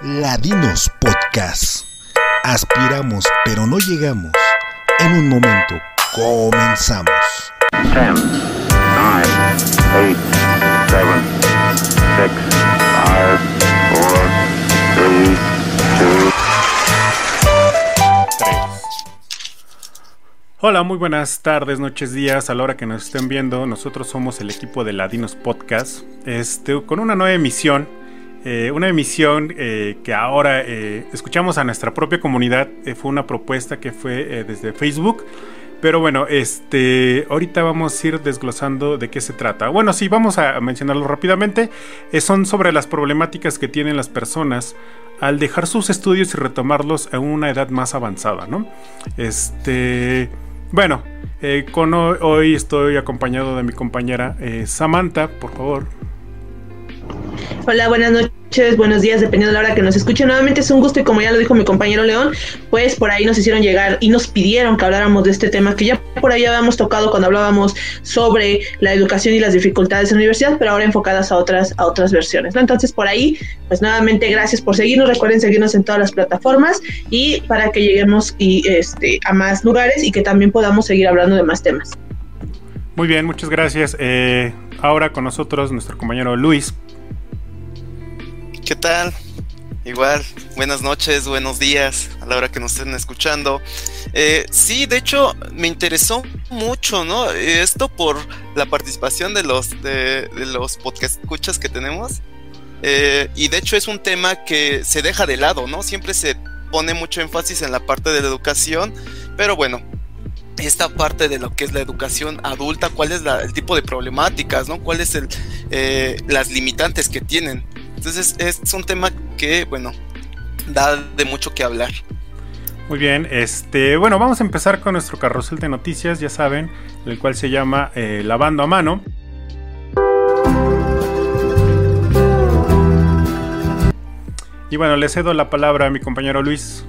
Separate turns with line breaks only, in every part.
Ladinos Podcast. Aspiramos pero no llegamos. En un momento comenzamos.
10, 9, 8, 7, 6, 5, 4, 3, 2,
Hola, muy buenas tardes, noches, días, a la hora que nos estén viendo. Nosotros somos el equipo de Ladinos Podcast, este, con una nueva emisión. Eh, una emisión eh, que ahora eh, escuchamos a nuestra propia comunidad. fue una propuesta que fue desde Facebook. Pero bueno, este, ahorita vamos a ir desglosando de qué se trata. Bueno, sí, vamos a mencionarlo rápidamente. Son sobre las problemáticas que tienen las personas al dejar sus estudios y retomarlos a una edad más avanzada, ¿no? Este, bueno, con hoy, hoy estoy acompañado de mi compañera Samantha, por favor.
Hola, buenas noches, buenos días, dependiendo de la hora que nos escuchen. Nuevamente es un gusto y como ya lo dijo mi compañero León, pues por ahí nos hicieron llegar y nos pidieron que habláramos de este tema que ya por ahí habíamos tocado cuando hablábamos sobre la educación y las dificultades en la universidad, pero ahora enfocadas a otras, a otras versiones. ¿no? Entonces por ahí, pues nuevamente gracias por seguirnos, recuerden seguirnos en todas las plataformas y para que lleguemos y, este, a más lugares y que también podamos seguir hablando de más temas.
Muy bien, muchas gracias. Eh, ahora con nosotros nuestro compañero Luis.
¿Qué tal? Igual, buenas noches, buenos días a la hora que nos estén escuchando. Eh, sí, de hecho, me interesó mucho, ¿no? Esto por la participación de los, de, de los podcast escuchas que tenemos. Eh, y de hecho es un tema que se deja de lado, ¿no? Siempre se pone mucho énfasis en la parte de la educación, pero bueno, esta parte de lo que es la educación adulta, cuál es la- el tipo de problemáticas, ¿no? ¿Cuáles el, eh, las limitantes que tienen? Entonces es un tema que, bueno, da de mucho que hablar.
Muy bien, este, bueno, vamos a empezar con nuestro carrusel de noticias, ya saben, el cual se llama eh, Lavando a mano. Y bueno, le cedo la palabra a mi compañero Luis.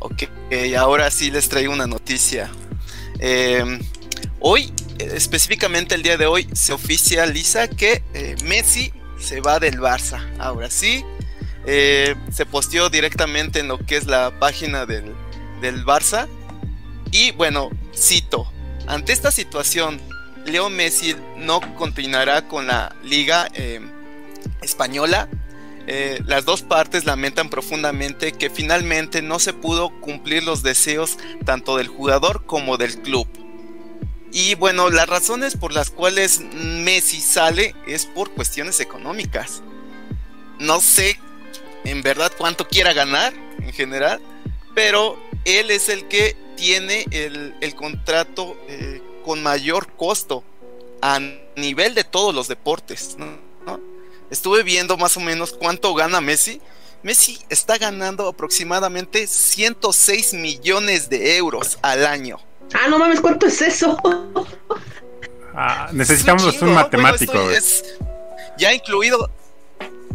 Ok, ahora sí les traigo una noticia. Eh, hoy, eh, específicamente el día de hoy, se oficializa que eh, Messi se va del Barça. Ahora sí, eh, se posteó directamente en lo que es la página del, del Barça. Y bueno, cito, ante esta situación, Leo Messi no continuará con la liga eh, española. Eh, las dos partes lamentan profundamente que finalmente no se pudo cumplir los deseos tanto del jugador como del club. Y bueno, las razones por las cuales Messi sale es por cuestiones económicas. No sé en verdad cuánto quiera ganar en general, pero él es el que tiene el, contrato eh, con mayor costo a nivel de todos los deportes. Estuve viendo más o menos cuánto gana Messi. Messi está ganando aproximadamente 106 millones de euros al año.
Ah, no mames, ¿cuánto es eso?
Ah, necesitamos
Es
un, matemático.
Bueno, es ya incluido.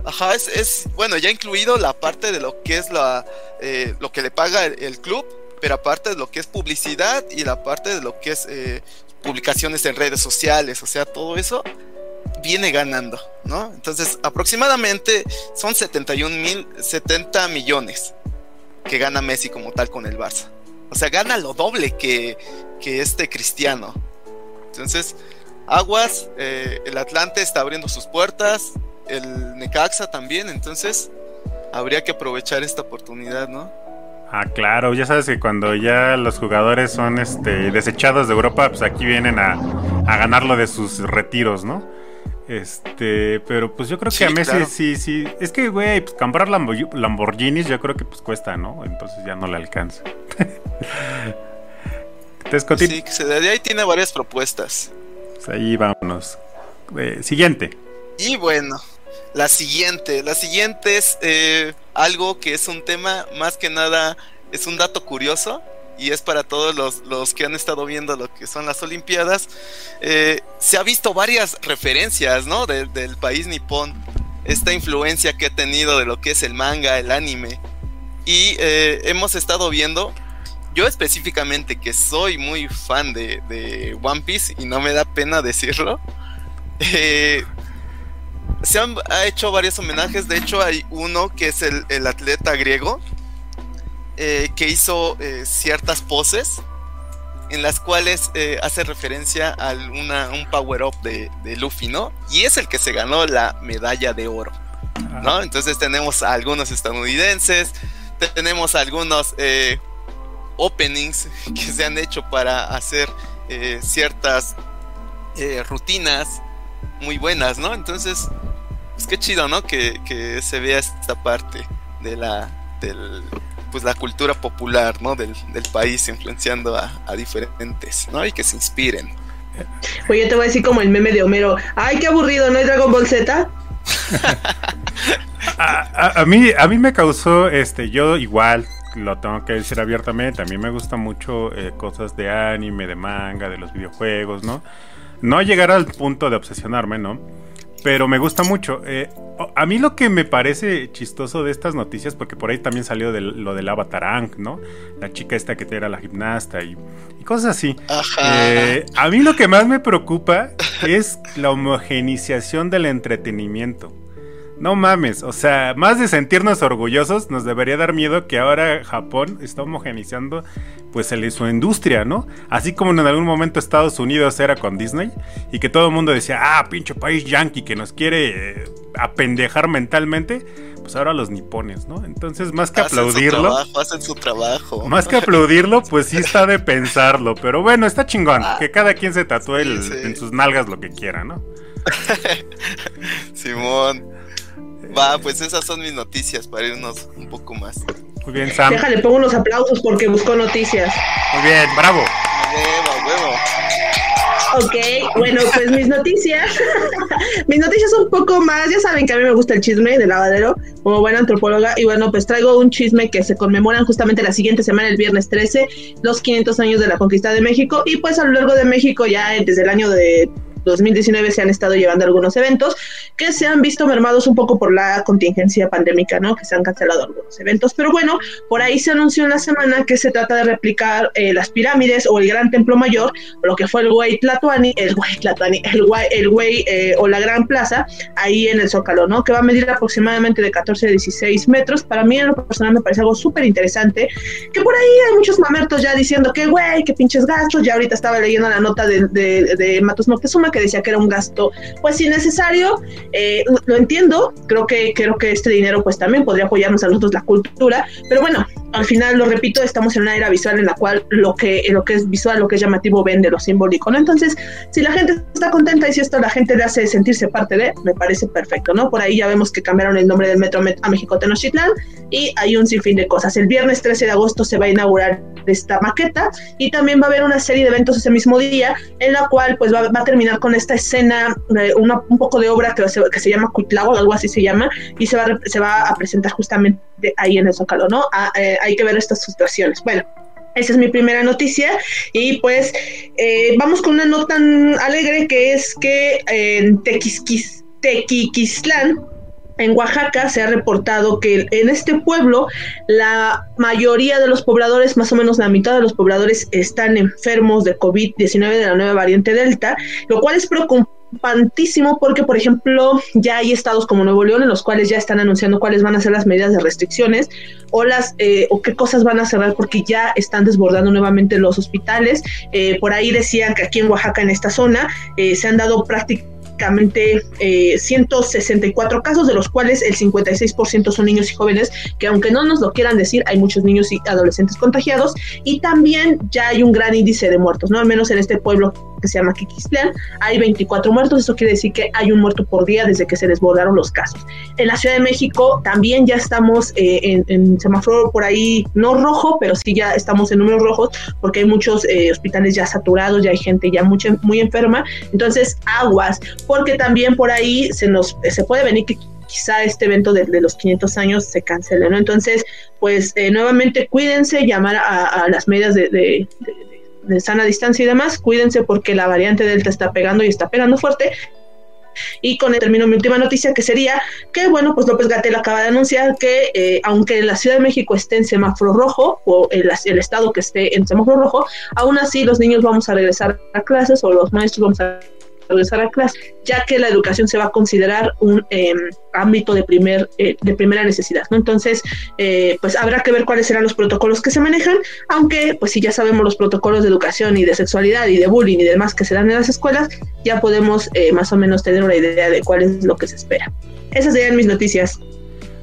Ajá, es, es- bueno, ya incluido la parte de lo que es la eh, lo que le paga el, el club, pero aparte de lo que es publicidad y la parte de lo que es eh, publicaciones en redes sociales, o sea, todo eso viene ganando, ¿no? Entonces, aproximadamente son 71 mil, 70 millones que gana Messi como tal con el Barça. O sea, gana lo doble que, que este cristiano. Entonces, Aguas, eh, el Atlante está abriendo sus puertas, el Necaxa también, entonces habría que aprovechar esta oportunidad, ¿no?
Ah, claro, ya sabes que cuando ya los jugadores son este, desechados de Europa, pues aquí vienen a, a ganar lo de sus retiros, ¿no? Este, pero pues yo creo que a Messi
claro.
sí, sí. Es que, güey, pues comprar Lambo- Lamborghinis yo creo que pues cuesta, ¿no? Entonces ya no le alcanza. Entonces,
Sí, que se de ahí tiene varias propuestas.
pues ahí vámonos. Eh, siguiente.
Y bueno, la siguiente, la siguiente es eh, algo que es un tema más que nada, es un dato curioso y es para todos los, los que han estado viendo lo que son las Olimpiadas. Eh, se ha visto varias referencias, ¿no? De- del país nipón, esta influencia que ha tenido de lo que es el manga, el anime. Y eh, hemos estado viendo, yo específicamente que soy muy fan de, de One Piece y no me da pena decirlo, eh, se han ha hecho varios homenajes. De hecho, hay uno que es el, el atleta griego eh, que hizo eh, ciertas poses en las cuales eh, hace referencia a una, un power-up de, de, Luffy, ¿no? Y es el que se ganó la medalla de oro, ¿no? Entonces tenemos a algunos estadounidenses, tenemos algunos openings que se han hecho para hacer ciertas rutinas muy buenas, ¿no? Entonces, pues qué chido, ¿no? Que, que se vea esta parte de la, del, pues la cultura popular, ¿no? Del, del país influenciando a, a, diferentes, ¿no? Y que se inspiren.
Oye, te voy a decir como el meme de Homero. Ay, qué aburrido, ¿no hay Dragon Ball Z?
a, a, a, mí, a mí me causó, este, yo igual, lo tengo que decir abiertamente, a mí me gusta mucho eh, cosas de anime, de manga, de los videojuegos, ¿no? No llegar al punto de obsesionarme, ¿no? Pero me gusta mucho. Eh, a mí lo que me parece chistoso de estas noticias, porque por ahí también salió de, lo del Avatar Ang, ¿no? La chica esta que era la gimnasta y, y cosas así. Eh, a mí lo que más me preocupa es la homogeneización del entretenimiento. No mames, o sea, más de sentirnos orgullosos, nos debería dar miedo que ahora Japón está homogenizando pues el, su industria, ¿no? Así como en algún momento Estados Unidos era con Disney y que todo el mundo decía, ah, pinche país yankee que nos quiere eh, apendejar mentalmente, pues ahora los nipones, ¿no? Entonces, más que
hacen
aplaudirlo,
Su trabajo, hacen su trabajo.
más que aplaudirlo, pues sí está de pensarlo, pero bueno, está chingón, que cada quien se tatúe el,
Sí, sí.
en sus nalgas lo que quiera, ¿no?
Simón. Va, pues esas son mis noticias para irnos un poco más.
Muy bien, Sam.
Déjale, pongo unos aplausos porque buscó noticias.
Muy bien, bravo.
Huevo, huevo.
Ok, bueno, pues mis noticias. mis noticias un poco más. Ya saben que a mí me gusta el chisme de lavadero, como buena antropóloga. Y bueno, pues traigo un chisme que se conmemoran justamente la siguiente semana, el viernes 13, los 500 años de la conquista de México. Y pues a lo largo de México, ya desde el año de 2019 se han estado llevando algunos eventos que se han visto mermados un poco por la contingencia pandémica, ¿no? Que se han cancelado algunos eventos. Pero bueno, por ahí se anunció en la semana que se trata de replicar eh, las pirámides o el Gran Templo Mayor, lo que fue el Güey Tlatuani, el Güey Tlatuani, el Güey, el Güey eh, o la Gran Plaza, ahí en el Zócalo, ¿no? Que va a medir aproximadamente de 14 a 16 metros. Para mí, en lo personal, me parece algo súper interesante. Que por ahí hay muchos mamertos ya diciendo que, güey, que pinches gastos. Ya ahorita estaba leyendo la nota de, de, de Matos Moctezuma que decía que era un gasto pues innecesario, eh, lo entiendo, creo que, creo que este dinero pues también podría apoyarnos a nosotros la cultura, pero bueno, al final lo repito, estamos en una era visual en la cual lo que, lo que es visual, lo que es llamativo vende lo simbólico, ¿no? Entonces, si la gente está contenta y si esto la gente le hace sentirse parte de, me parece perfecto, ¿no? Por ahí ya vemos que cambiaron el nombre del metro a México Tenochtitlán y hay un sinfín de cosas. El viernes 13 de agosto se va a inaugurar esta maqueta y también va a haber una serie de eventos ese mismo día en la cual pues va, va a terminar con esta escena, eh, una, un poco de obra que se, que se llama Cuitlao, algo así se llama, y se va, se va a presentar justamente ahí en el Zócalo, ¿no? A, eh, hay que ver estas situaciones. Bueno, esa es mi primera noticia y pues eh, vamos con una nota alegre que es que en Tequisquis, Tequiquistlán, en Oaxaca se ha reportado que en este pueblo la mayoría de los pobladores, más o menos la mitad de los pobladores, están enfermos de COVID-19 de la nueva variante Delta, lo cual es preocupantísimo porque, por ejemplo, ya hay estados como Nuevo León en los cuales ya están anunciando cuáles van a ser las medidas de restricciones o las eh, o qué cosas van a cerrar porque ya están desbordando nuevamente los hospitales. Eh, por ahí decían que aquí en Oaxaca, en esta zona, eh, se han dado prácticamente eh, 164 casos, de los cuales el 56% son niños y jóvenes, que aunque no nos lo quieran decir, hay muchos niños y adolescentes contagiados, y también ya hay un gran índice de muertos, ¿no? Al menos en este pueblo que se llama Quiquistlán, hay 24 muertos, eso quiere decir que hay un muerto por día desde que se desbordaron los casos. En la Ciudad de México también ya estamos eh, en, en, semáforo por ahí, no rojo, pero sí ya estamos en números rojos, porque hay muchos eh, hospitales ya saturados, ya hay gente ya muy enferma, entonces aguas, porque también por ahí se nos se puede venir que quizá este evento de, los 500 años se cancele, ¿no? Entonces, pues eh, nuevamente cuídense, llamar a, las medidas de, de, sana distancia y demás, cuídense porque la variante Delta está pegando y está pegando fuerte. Y con el término mi última noticia que sería que, bueno, pues López Gatel acaba de anunciar que eh, aunque la Ciudad de México esté en semáforo rojo o el, el, estado que esté en semáforo rojo, aún así los niños vamos a regresar a clases o los maestros vamos a regresar a clase, ya que la educación se va a considerar un em, ámbito de, primer, eh, de primera necesidad. ¿no? Entonces, eh, pues habrá que ver cuáles serán los protocolos que se manejan, aunque pues si ya sabemos los protocolos de educación y de sexualidad y de bullying y demás que se dan en las escuelas, ya podemos eh, más o menos tener una idea de cuál es lo que se espera. Esas serían mis noticias.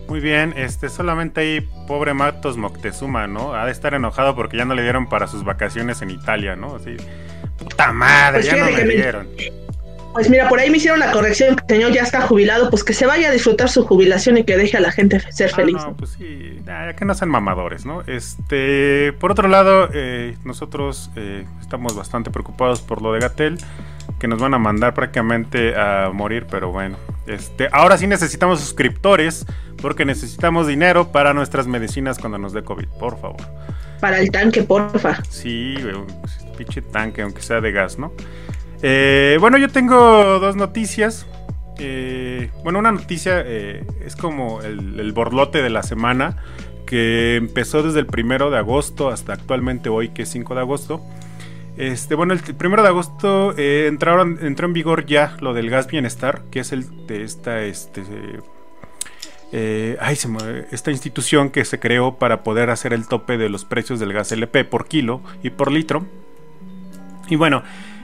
Muy bien, este solamente ahí pobre Matos Moctezuma, ¿no? Ha de estar enojado porque ya no le dieron para sus vacaciones en Italia, ¿no? Así, puta madre,
Pues
ya no me- dieron.
Pues mira, por ahí me hicieron la corrección que el señor ya está jubilado, pues que se vaya a disfrutar su jubilación y que deje a la gente ser
Ah,
feliz.
no, pues sí, ya que no sean mamadores, ¿no? Este, por otro lado, eh, nosotros eh, estamos bastante preocupados por lo de Gatel, que nos van a mandar prácticamente a morir, pero bueno. Este, ahora sí necesitamos suscriptores, porque necesitamos dinero para nuestras medicinas cuando nos dé COVID, por favor.
Para el tanque, porfa.
Sí, un pinche tanque, aunque sea de gas, ¿no? Eh, bueno, yo tengo dos noticias. Eh, bueno, una noticia eh, es como el, borlote de la semana que empezó desde el primero de agosto hasta actualmente hoy, que es 5 de agosto. Este, bueno, el primero de agosto eh, entraron, entró en vigor ya lo del gas bienestar, que es el de esta, este, eh, ay, esta institución que se creó para poder hacer el tope de los precios del gas LP por kilo y por litro. Y bueno,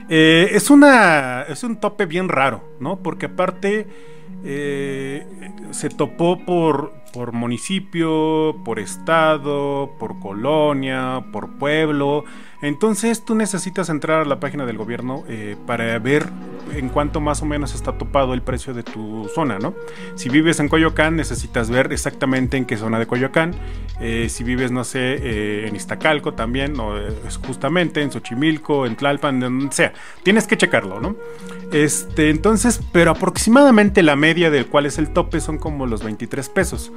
eh, es una es un tope bien raro, ¿no? Porque aparte eh, se topó por, por municipio, por estado, por colonia, por pueblo. Entonces tú necesitas entrar a la página del gobierno eh, para ver en cuánto más o menos está topado el precio de tu zona, ¿no? Si vives en Coyoacán, necesitas ver exactamente en qué zona de Coyoacán. Eh, si vives, no sé, eh, en Iztacalco también, o eh, justamente en Xochimilco, en Tlalpan, donde sea. Tienes que checarlo, ¿no? Este, entonces, pero aproximadamente la media del cual es el tope son como los 23 pesos,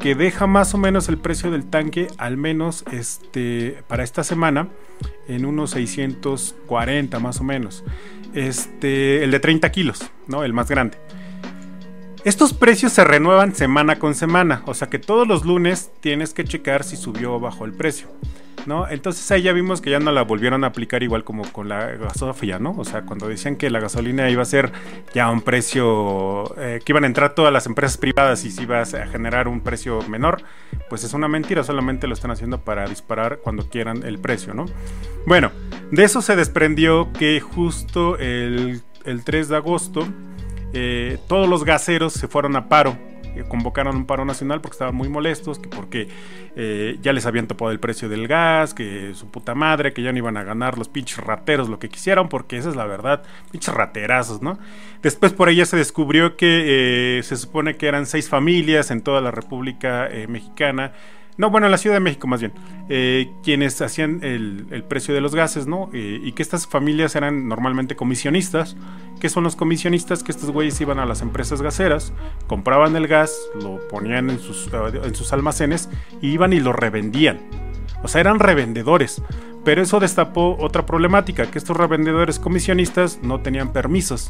que deja más o menos el precio del tanque, al menos este, para esta semana, en unos 640 más o menos. Este, el de 30 kilos, ¿no? El más grande. Estos precios se renuevan semana con semana, o sea que todos los lunes tienes que checar si subió o bajó el precio. ¿No? Entonces ahí ya vimos que ya no la volvieron a aplicar igual como con la gasofía, ¿no? O sea, cuando decían que la gasolina iba a ser ya un precio, eh, que iban a entrar todas las empresas privadas y se iba a generar un precio menor, pues es una mentira, solamente lo están haciendo para disparar cuando quieran el precio, ¿no? Bueno, de eso se desprendió que justo el, el 3 de agosto eh, todos los gaseros se fueron a paro. Eh, Convocaron un paro nacional porque estaban muy molestos, que porque eh, ya les habían topado el precio del gas, que su puta madre, que ya no iban a ganar los pinches rateros lo que quisieran, porque esa es la verdad, pinches raterazos, ¿no? Después por ahí ya se descubrió que eh, se supone que eran seis familias en toda la República Mexicana. No, bueno, en la Ciudad de México más bien. eh, quienes hacían el, el precio de los gases, ¿no? Eh, y que estas familias eran normalmente comisionistas. ¿Qué son los comisionistas? Que estos güeyes iban a las empresas gaseras, compraban el gas, lo ponían en sus, eh, en sus almacenes y iban y lo revendían. O sea, eran revendedores. Pero eso destapó otra problemática, que estos revendedores comisionistas no tenían permisos.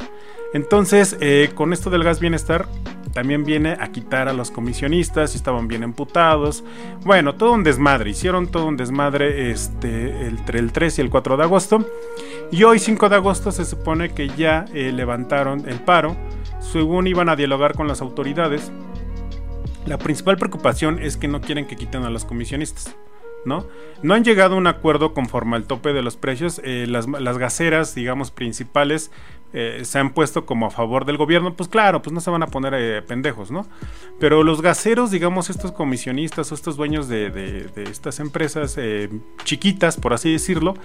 Entonces, eh, con esto del gas bienestar, también viene a quitar a los comisionistas y estaban bien emputados. Bueno, todo un desmadre. Hicieron todo un desmadre este, entre el 3 y el 4 de agosto. Y hoy, 5 de agosto, se supone que ya eh, levantaron el paro. Según iban a dialogar con las autoridades. La principal preocupación es que no quieren que quiten a los comisionistas. ¿No? No han llegado a un acuerdo conforme al tope de los precios. Eh, las, las, gaseras, digamos, principales eh, se han puesto como a favor del gobierno. Pues claro, pues no se van a poner eh, pendejos, ¿no? Pero los gaseros, digamos, estos comisionistas o estos dueños de, de, de estas empresas chiquitas, por así decirlo,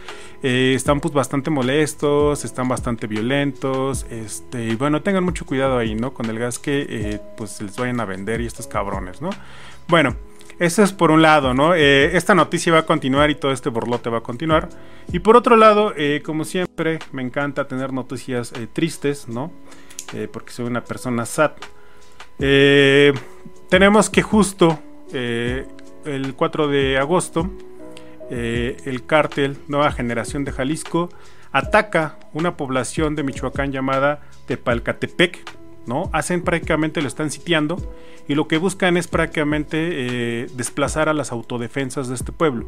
están pues bastante molestos, están bastante violentos. Este, y bueno, tengan mucho cuidado ahí, ¿no? Con el gas que pues les vayan a vender y estos cabrones, ¿no? Bueno. Eso es por un lado, ¿no? Eh, esta noticia va a continuar y todo este borlote va a continuar. Y por otro lado, eh, como siempre, me encanta tener noticias eh, tristes, ¿no? Porque soy una persona sad. Tenemos que justo el 4 de agosto, el cártel Nueva Generación de Jalisco ataca una población de Michoacán llamada Tepalcatepec, ¿no? Hacen prácticamente, lo están sitiando y lo que buscan es prácticamente eh, desplazar a las autodefensas de este pueblo.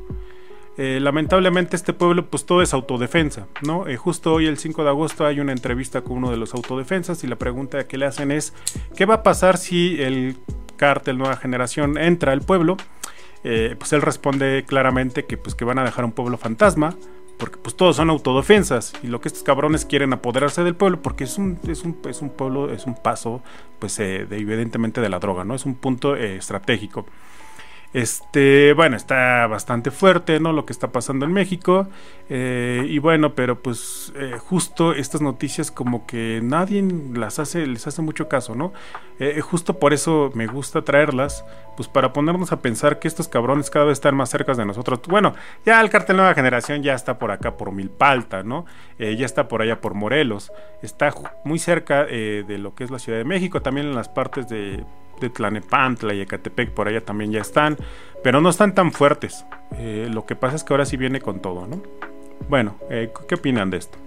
eh, lamentablemente este pueblo pues todo es autodefensa, ¿no? Eh, justo hoy el 5 de agosto hay una entrevista con uno de los autodefensas y la pregunta que le hacen es ¿qué va a pasar si el cártel Nueva Generación entra al pueblo? Pues él responde claramente que pues que van a dejar un pueblo fantasma, porque pues todos son autodefensas y lo que estos cabrones quieren apoderarse del pueblo porque es un, es un, es un pueblo, es un paso pues de, evidentemente de la droga, ¿no? Es un punto estratégico. Este, bueno, está bastante fuerte, ¿no? Lo que está pasando en México. Eh, y bueno, pero pues eh, justo estas noticias como que nadie las hace, les hace mucho caso, ¿no? Eh, justo por eso me gusta traerlas, pues para ponernos a pensar que estos cabrones cada vez están más cerca de nosotros. Bueno, ya el cartel Nueva Generación ya está por acá por Milpalta, ¿no? ya está por allá por Morelos. Está muy cerca de lo que es la Ciudad de México, también en las partes de de Tlanepantla y Ecatepec por allá también ya están, pero no están tan fuertes. Eh, lo que pasa es que ahora sí viene con todo, ¿no? Bueno, eh, ¿qué opinan de esto?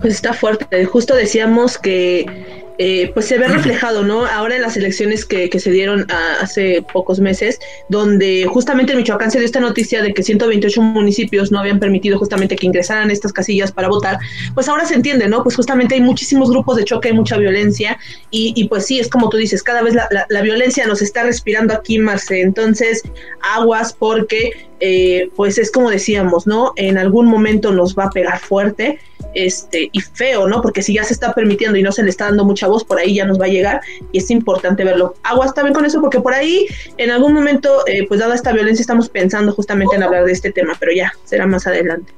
Pues está fuerte. Justo decíamos que eh, pues se ve reflejado, ¿no? Ahora en las elecciones que, se dieron hace pocos meses, donde justamente en Michoacán se dio esta noticia de que 128 municipios no habían permitido justamente que ingresaran estas casillas para votar, pues ahora se entiende, ¿no? Pues justamente hay muchísimos grupos de choque, hay mucha violencia, y, pues sí, es como tú dices, cada vez la, violencia nos está respirando aquí, Marce, entonces aguas porque eh, pues es como decíamos, ¿no? En algún momento nos va a pegar fuerte este, y feo, ¿no? Porque si ya se está permitiendo y no se le está dando mucha voz, por ahí ya nos va a llegar y es importante verlo. Aguas también con eso, porque por ahí en algún momento, eh, pues dada esta violencia, estamos pensando justamente en hablar de este tema, pero ya, será más adelante.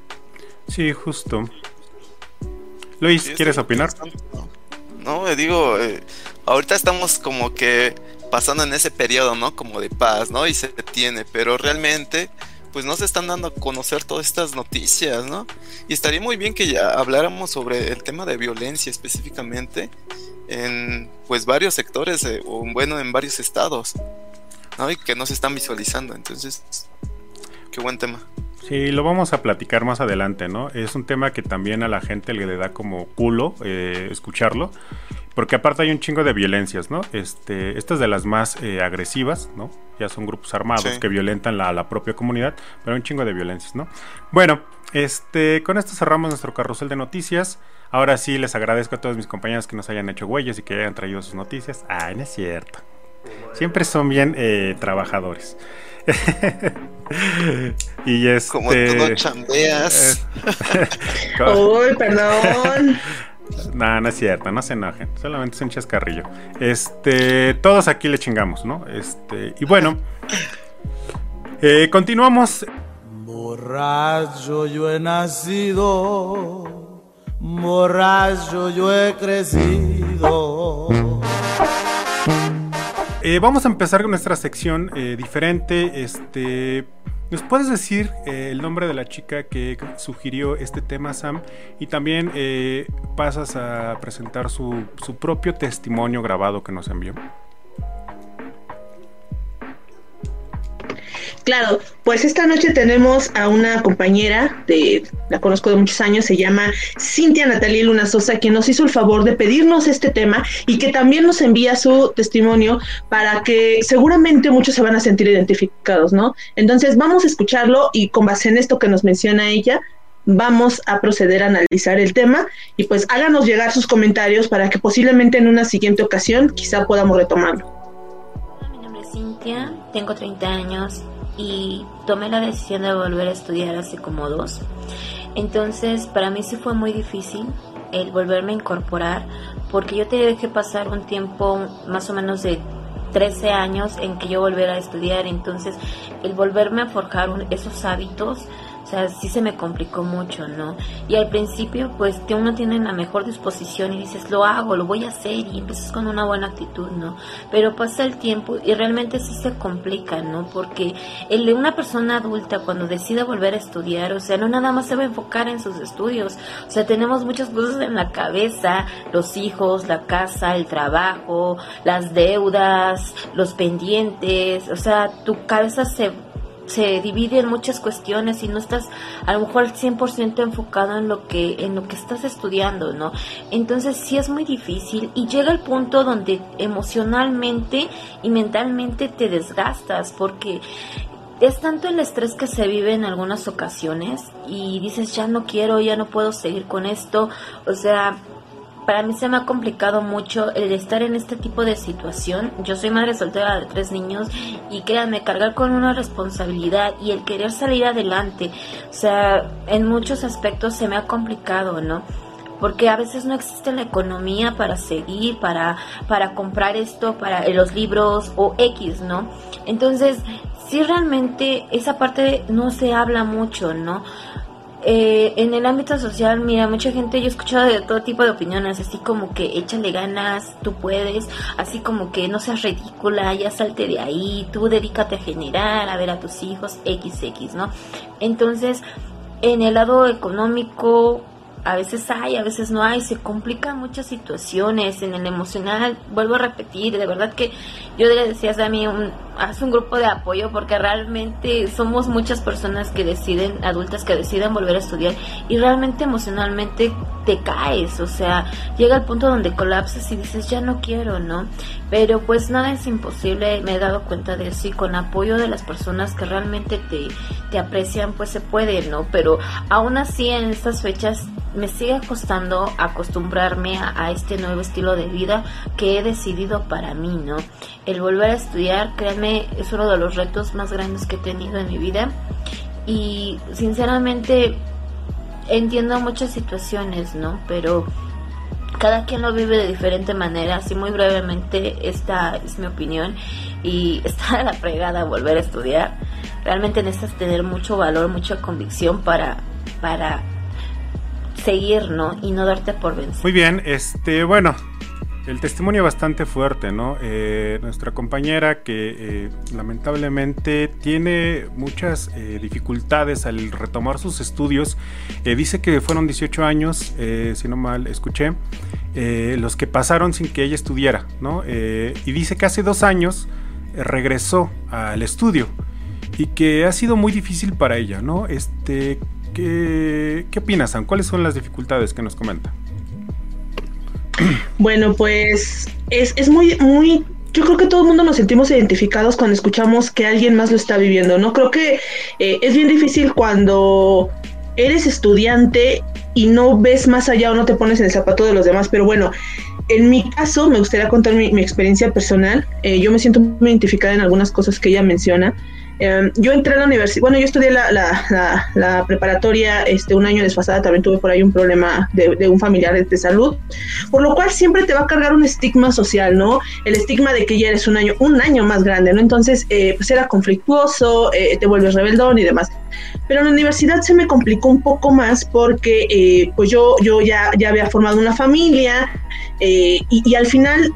Sí, justo. Luis, ¿quieres opinar?
No, digo, eh, ahorita estamos como que pasando en ese periodo, ¿no? Como de paz, ¿no? Y se detiene, pero realmente pues no se están dando a conocer todas estas noticias, ¿no? Y estaría muy bien que ya habláramos sobre el tema de violencia específicamente en pues varios sectores eh, o bueno en varios estados, ¿no? Y que no se están visualizando, entonces qué buen tema.
Sí, lo vamos a platicar más adelante, ¿no? Es un tema que también a la gente le da como culo eh, escucharlo. Porque aparte hay un chingo de violencias, ¿no? Este, estas de las más eh, agresivas, ¿no? Ya son grupos armados que violentan la, la, propia comunidad, pero hay un chingo de violencias, ¿no? Bueno, este, con esto cerramos nuestro carrusel de noticias. Ahora sí les agradezco a todos mis compañeros que nos hayan hecho huellas y que hayan traído sus noticias. Ah, no es cierto. Siempre son bien eh, trabajadores. y este.
Como tú chambeas.
Uy, perdón.
No, no es cierto, no se enojen. Solamente es un chascarrillo. Este, todos aquí le chingamos, ¿no? Este, y bueno, eh, continuamos.
Borracho yo he nacido, borracho yo he crecido.
Eh, vamos a empezar con nuestra sección eh, diferente. Este ¿Nos puedes decir eh, el nombre de la chica que sugirió este tema, Sam? Y también eh, pasas a presentar su, su propio testimonio grabado que nos envió.
Claro, pues esta noche tenemos a una compañera, de, la conozco de muchos años, se llama Cintia Natalia Luna Sosa, quien nos hizo el favor de pedirnos este tema y que también nos envía su testimonio para que seguramente muchos se van a sentir identificados, ¿no? Entonces vamos a escucharlo y con base en esto que nos menciona ella, vamos a proceder a analizar el tema y pues háganos llegar sus comentarios para que posiblemente en una siguiente ocasión quizá podamos retomarlo.
Mi nombre es Cintia, tengo 30 años, y tomé la decisión de volver a estudiar hace como dos. Entonces, para mí sí fue muy difícil el volverme a incorporar porque yo tenía que pasar un tiempo más o menos de 13 años en que yo volviera a estudiar. Entonces, el volverme a forjar esos hábitos o sea, sí se me complicó mucho, ¿no? Y al principio, pues uno tiene la mejor disposición y dices, lo hago, lo voy a hacer y empiezas con una buena actitud, ¿no? Pero pasa el tiempo y realmente sí se complica, ¿no? Porque el de una persona adulta cuando decide volver a estudiar, o sea, no nada más se va a enfocar en sus estudios, o sea, tenemos muchas cosas en la cabeza, los hijos, la casa, el trabajo, las deudas, los pendientes, o sea, tu cabeza se se divide en muchas cuestiones y no estás a lo mejor al 100% enfocado en lo que en lo que estás estudiando, ¿no? Entonces sí es muy difícil y llega el punto donde emocionalmente y mentalmente te desgastas porque es tanto el estrés que se vive en algunas ocasiones y dices, ya no quiero, ya no puedo seguir con esto. O sea, para mí se me ha complicado mucho el estar en este tipo de situación. Yo soy madre soltera de tres niños y créanme, cargar con una responsabilidad y el querer salir adelante, o sea, en muchos aspectos se me ha complicado, ¿no? Porque a veces no existe la economía para seguir, para, para comprar esto, para los libros o X, ¿no? Entonces, si realmente esa parte no se habla mucho, ¿no? Eh, en el ámbito social, mira, mucha gente, yo he escuchado de todo tipo de opiniones, así como que échale ganas, tú puedes, así como que no seas ridícula, ya salte de ahí, tú dedícate a generar, a ver a tus hijos, XX, ¿no? Entonces, en el lado económico, a veces hay, a veces no hay, se complican muchas situaciones en el emocional, vuelvo a repetir, de verdad que yo le decía a mí, un, haz un grupo de apoyo porque realmente somos muchas personas que deciden, adultas que deciden volver a estudiar y realmente emocionalmente te caes, o sea, llega el punto donde colapsas y dices, ya no quiero, ¿no? Pero pues nada es imposible, me he dado cuenta de eso y con apoyo de las personas que realmente te, te aprecian, pues se puede, ¿no? Pero aún así en estas fechas me sigue costando acostumbrarme a, este nuevo estilo de vida que he decidido para mí, ¿no? El volver a estudiar, créanme, es uno de los retos más grandes que he tenido en mi vida y sinceramente entiendo muchas situaciones, ¿no? Pero cada quien lo vive de diferente manera, así muy brevemente esta es mi opinión y está a la fregada volver a estudiar. Realmente necesitas tener mucho valor, mucha convicción para para seguir, ¿no? Y no darte por vencido.
Muy bien, este, bueno, el testimonio bastante fuerte, ¿no? Eh, nuestra compañera que eh, lamentablemente tiene muchas eh, dificultades al retomar sus estudios, dice que fueron 18 años, si no mal escuché, los que pasaron sin que ella estudiara, ¿no? y dice que hace dos años regresó al estudio y que ha sido muy difícil para ella, ¿no? Este, ¿Qué, qué opinas, Sam? ¿Cuáles son las dificultades que nos comenta?
Bueno, pues es, es muy, muy yo creo que todo el mundo nos sentimos identificados cuando escuchamos que alguien más lo está viviendo, ¿no? Creo que eh, es bien difícil cuando eres estudiante y no ves más allá o no te pones en el zapato de los demás, pero bueno, en mi caso me gustaría contar mi, experiencia personal. Eh, yo me siento muy identificada en algunas cosas que ella menciona. Em, yo entré a la universidad, bueno, yo estudié la, la, preparatoria este, un año desfasada, también tuve por ahí un problema de, un familiar de salud, por lo cual siempre te va a cargar un estigma social, ¿no? El estigma de que ya eres un año, un año más grande, ¿no? Entonces, eh, pues era conflictuoso, eh, te vuelves rebeldón y demás. Pero en la universidad se me complicó un poco más porque eh, pues yo, yo ya, ya había formado una familia y, y al final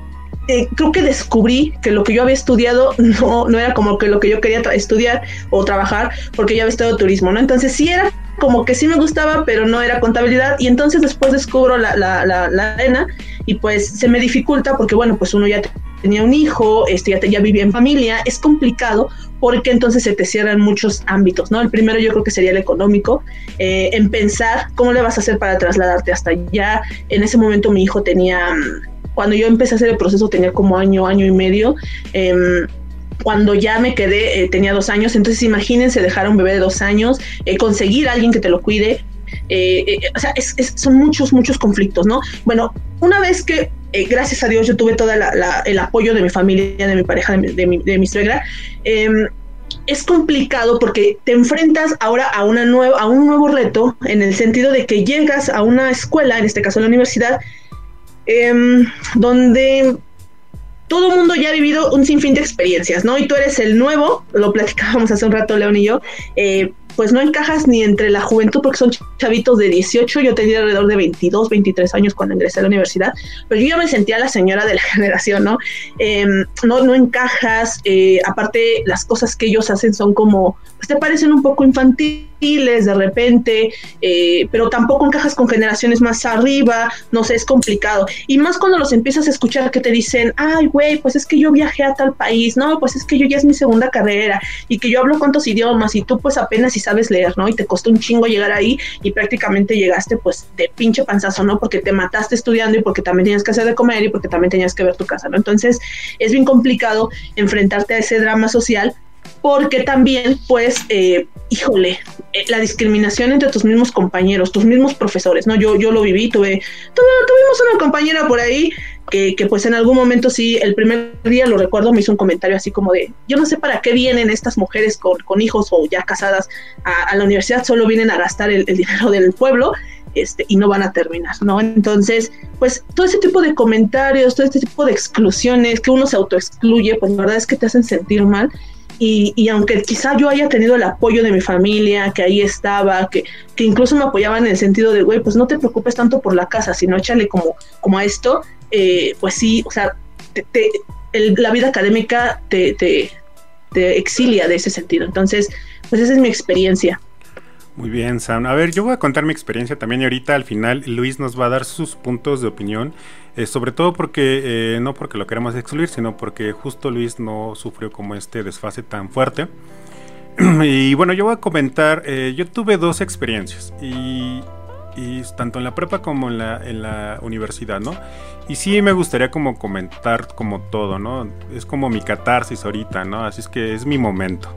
eh, creo que descubrí que lo que yo había estudiado no, no era como que lo que yo quería estudiar o trabajar, porque yo había estudiado turismo, ¿no? Entonces sí era como que sí me gustaba, pero no era contabilidad. Y entonces después descubro la, la, la, arena y pues se me dificulta porque, bueno, pues uno ya tenía un hijo, este, ya, ya vivía en familia, es complicado porque entonces se te cierran muchos ámbitos, ¿no? El primero yo creo que sería el económico, eh, en pensar cómo le vas a hacer para trasladarte hasta allá. En ese momento mi hijo tenía cuando yo empecé a hacer el proceso tenía como año, año y medio. Em, cuando ya me quedé eh, tenía dos años, entonces imagínense dejar a un bebé de dos años, eh, conseguir a alguien que te lo cuide. Eh, o sea, son muchos, muchos conflictos, ¿no? Bueno, una vez que, gracias a Dios, yo tuve todo el apoyo de mi familia, de mi pareja, de mi, de mi suegra, em, es complicado porque te enfrentas ahora a, una nueva, a un nuevo reto en el sentido de que llegas a una escuela, en este caso la universidad, Em, donde todo mundo ya ha vivido un sinfín de experiencias, ¿no? Y tú eres el nuevo, lo platicábamos hace un rato León y yo, eh, pues no encajas ni entre la juventud porque son chavitos de 18, yo tenía alrededor de 22, 23 años cuando ingresé a la universidad, pero yo ya me sentía la señora de la generación, ¿no? Em, no, no encajas, eh, aparte las cosas que ellos hacen son como, pues te parecen un poco infantiles de repente, eh, pero tampoco encajas con generaciones más arriba, no sé, es complicado. Y más cuando los empiezas a escuchar que te dicen, ay, güey, pues es que yo viajé a tal país, no, pues es que yo ya es mi segunda carrera y que yo hablo cuántos idiomas y tú pues apenas si sabes leer, ¿no? Y te costó un chingo llegar ahí y prácticamente llegaste pues de pinche panzazo, ¿no? Porque te mataste estudiando y porque también tenías que hacer de comer y porque también tenías que ver tu casa, ¿no? Entonces es bien complicado enfrentarte a ese drama social porque también, pues, eh, híjole, eh, la discriminación entre tus mismos compañeros, tus mismos profesores, ¿no? Yo, yo lo viví, tuve, tuvimos una compañera por ahí que, que, pues en algún momento sí, el primer día lo recuerdo, me hizo un comentario así como de, yo no sé para qué vienen estas mujeres con, con hijos o ya casadas a, a, la universidad, solo vienen a gastar el, el dinero del pueblo este, y no van a terminar, ¿no? Entonces, pues todo ese tipo de comentarios, todo este tipo de exclusiones, que uno se autoexcluye, pues la verdad es que te hacen sentir mal. Y, y, aunque quizá yo haya tenido el apoyo de mi familia, que ahí estaba, que, que incluso me apoyaban en el sentido de, güey, pues no te preocupes tanto por la casa, sino échale como, como a esto, eh, pues sí, o sea, la vida académica te, exilia de ese sentido. Entonces, pues esa es mi experiencia.
Muy bien, Sam. A ver, yo voy a contar mi experiencia también y ahorita al final Luis nos va a dar sus puntos de opinión, eh, sobre todo porque, eh, no porque lo queremos excluir, sino porque justo Luis no sufrió como este desfase tan fuerte. y bueno, yo voy a comentar, yo tuve dos experiencias y, y, tanto en la prepa como en la, en la universidad, ¿no? Y sí me gustaría como comentar como todo, ¿no? Es como mi catarsis ahorita, ¿no? Así es que es mi momento.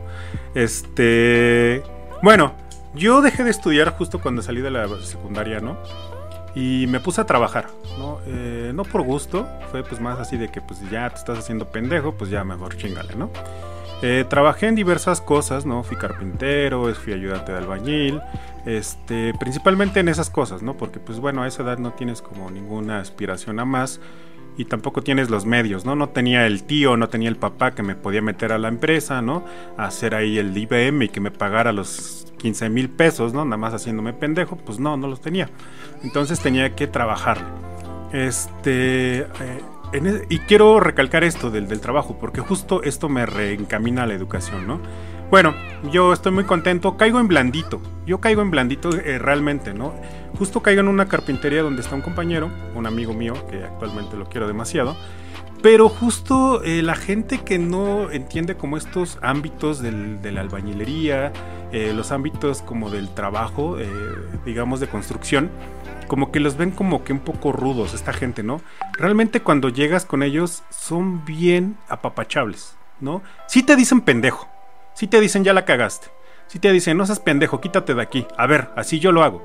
Este... Bueno, yo dejé de estudiar justo cuando salí de la secundaria, ¿no? Y me puse a trabajar, ¿no? Eh, no por gusto, fue pues más así de que pues ya te estás haciendo pendejo, pues ya mejor chingale, ¿no? Eh, trabajé en diversas cosas, ¿no? Fui carpintero, fui ayudante de albañil, este, principalmente en esas cosas, ¿no? Porque pues bueno, a esa edad no tienes como ninguna aspiración a más y tampoco tienes los medios, ¿no? No tenía el tío, no tenía el papá que me podía meter a la empresa, ¿no? A hacer ahí el IBM y que me pagara los 15 mil pesos, ¿no? Nada más haciéndome pendejo, pues no, no los tenía. Entonces tenía que trabajarle. Este. Eh, en, y quiero recalcar esto del, del, trabajo, porque justo esto me reencamina a la educación, ¿no? Bueno, yo estoy muy contento, caigo en blandito, yo caigo en blandito eh, realmente, ¿no? Justo caigo en una carpintería donde está un compañero, un amigo mío, que actualmente lo quiero demasiado, pero justo eh, la gente que no entiende como estos ámbitos de la albañilería, eh, los ámbitos como del trabajo, digamos de construcción, como que los ven como que un poco rudos esta gente, ¿no? Realmente cuando llegas con ellos son bien apapachables, ¿no? Sí te dicen pendejo, sí te dicen ya la cagaste, sí te dicen no seas pendejo, quítate de aquí, a ver, así yo lo hago.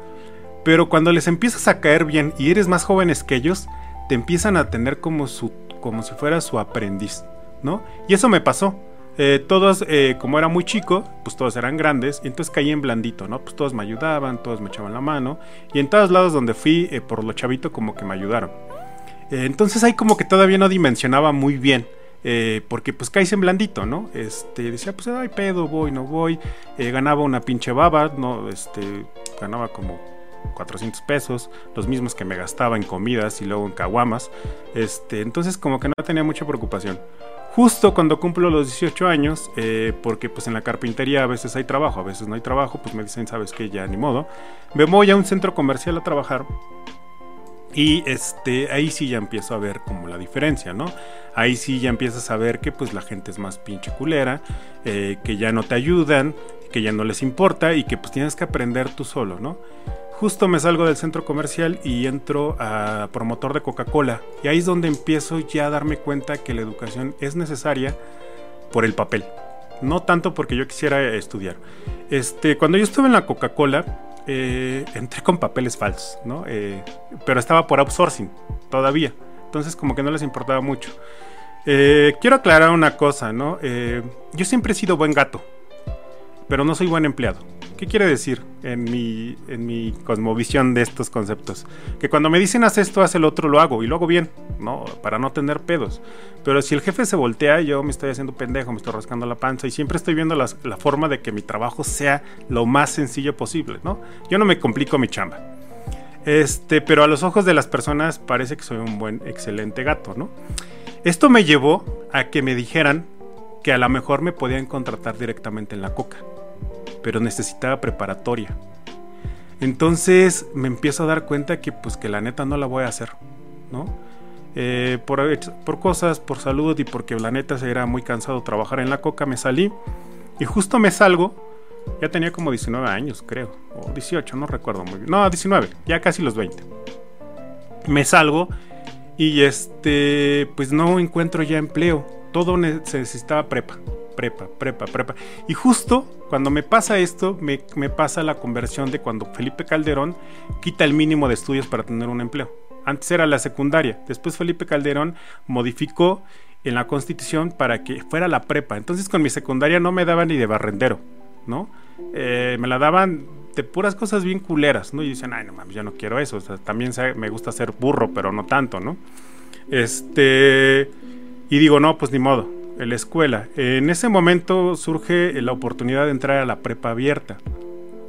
Pero cuando les empiezas a caer bien y eres más jóvenes que ellos, te empiezan a tener como su como si fuera su aprendiz, ¿no? Y eso me pasó. Eh, todos, eh, como era muy chico, pues todos eran grandes, y entonces caí en blandito, ¿no? Pues todos me ayudaban, todos me echaban la mano, y en todos lados donde fui, eh, por lo chavito, como que me ayudaron. Entonces ahí como que todavía no dimensionaba muy bien. Eh, porque pues caes en blandito, ¿no? Este, decía, pues ay pedo, voy, no voy. ganaba una pinche baba, ¿no? Este, ganaba como 400 pesos, los mismos que me gastaba en comidas y luego en caguamas. Este, entonces como que no tenía mucha preocupación. Justo cuando cumplo los 18 años, eh, porque pues en la carpintería a veces hay trabajo, a veces no hay trabajo, pues me dicen, sabes que ya ni modo. Me voy a un centro comercial a trabajar y este, ahí sí ya empiezo a ver como la diferencia, ¿no? Ahí sí ya empiezas a ver que pues la gente es más pinche culera, eh, que ya no te ayudan, que ya no les importa y que pues tienes que aprender tú solo, ¿no? Justo me salgo del centro comercial y entro a promotor de Coca-Cola. Y ahí es donde empiezo ya a darme cuenta que la educación es necesaria por el papel. No tanto porque yo quisiera estudiar. Este, cuando yo estuve en la Coca-Cola, eh, entré con papeles falsos, ¿no? Eh, pero estaba por outsourcing todavía. Entonces como que no les importaba mucho. Eh, quiero aclarar una cosa, ¿no? Yo siempre he sido buen gato, pero no soy buen empleado. ¿Qué quiere decir en mi, en mi cosmovisión de estos conceptos? Que cuando me dicen haz esto, haz el otro, lo hago y lo hago bien, ¿no? Para no tener pedos. Pero si el jefe se voltea, yo me estoy haciendo pendejo, me estoy rascando la panza y siempre estoy viendo las, la forma de que mi trabajo sea lo más sencillo posible, ¿no? Yo no me complico mi chamba. Este, pero a los ojos de las personas parece que soy un buen, excelente gato, ¿no? Esto me llevó a que me dijeran que a lo mejor me podían contratar directamente en la coca pero necesitaba preparatoria. Entonces me empiezo a dar cuenta que pues que la neta no la voy a hacer, ¿no? Eh, por, por, cosas, por salud y porque la neta se era muy cansado trabajar en la coca, me salí y justo me salgo, ya tenía como 19 años creo, o 18, no recuerdo muy bien, no, 19, ya casi los 20. Me salgo y este, pues no encuentro ya empleo, todo se necesitaba prepa, prepa, prepa, prepa. Y justo cuando me pasa esto, me, pasa la conversión de cuando Felipe Calderón quita el mínimo de estudios para tener un empleo. Antes era la secundaria, después Felipe Calderón modificó en la constitución para que fuera la prepa. Entonces con mi secundaria no me daban ni de barrendero, ¿no? Eh, me la daban de puras cosas bien culeras, ¿no? Y dicen, ay, no mames, yo no quiero eso. O sea, también me gusta ser burro, pero no tanto, ¿no? Este. Y digo, no, pues ni modo, la escuela. En ese momento surge la oportunidad de entrar a la prepa abierta.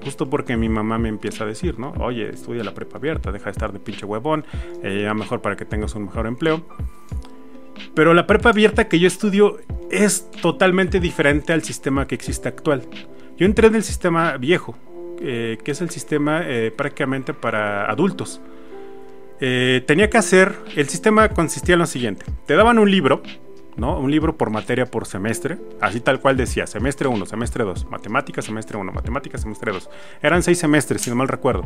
Justo porque mi mamá me empieza a decir, ¿no? Oye, estudia la prepa abierta, deja de estar de pinche huevón, eh, ya mejor para que tengas un mejor empleo. Pero la prepa abierta que yo estudio es totalmente diferente al sistema que existe actual. Yo entré en el sistema viejo, eh, que es el sistema eh, prácticamente para adultos. Eh, tenía que hacer, el sistema consistía en lo siguiente, te daban un libro, ¿no? Un libro por materia por semestre, así tal cual decía, semestre 1, semestre 2, matemáticas, semestre 1, matemáticas, semestre 2. Eran seis semestres, si no mal recuerdo.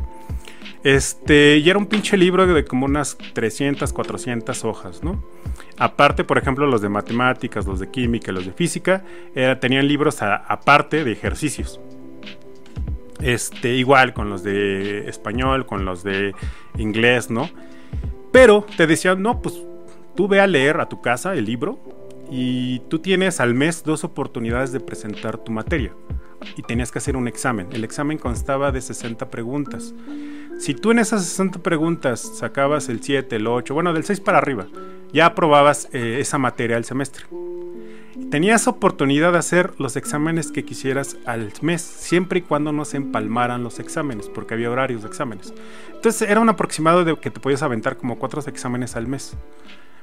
Este, y era un pinche libro de como unas 300, 400 hojas, ¿no? Aparte, por ejemplo, los de matemáticas, los de química, los de física, tenían libros aparte de ejercicios. Este, igual con los de español, con los de inglés, ¿no? Pero te decían, no, pues tú ve a leer a tu casa el libro y tú tienes al mes dos oportunidades de presentar tu materia. Y tenías que hacer un examen. El examen constaba de 60 preguntas. Si tú en esas 60 preguntas sacabas el 7, el 8, bueno, del 6 para arriba, ya aprobabas eh, esa materia al semestre. Tenías oportunidad de hacer los exámenes que quisieras al mes, siempre y cuando no se empalmaran los exámenes, porque había horarios de exámenes. Entonces era un aproximado de que te podías aventar como cuatro exámenes al mes.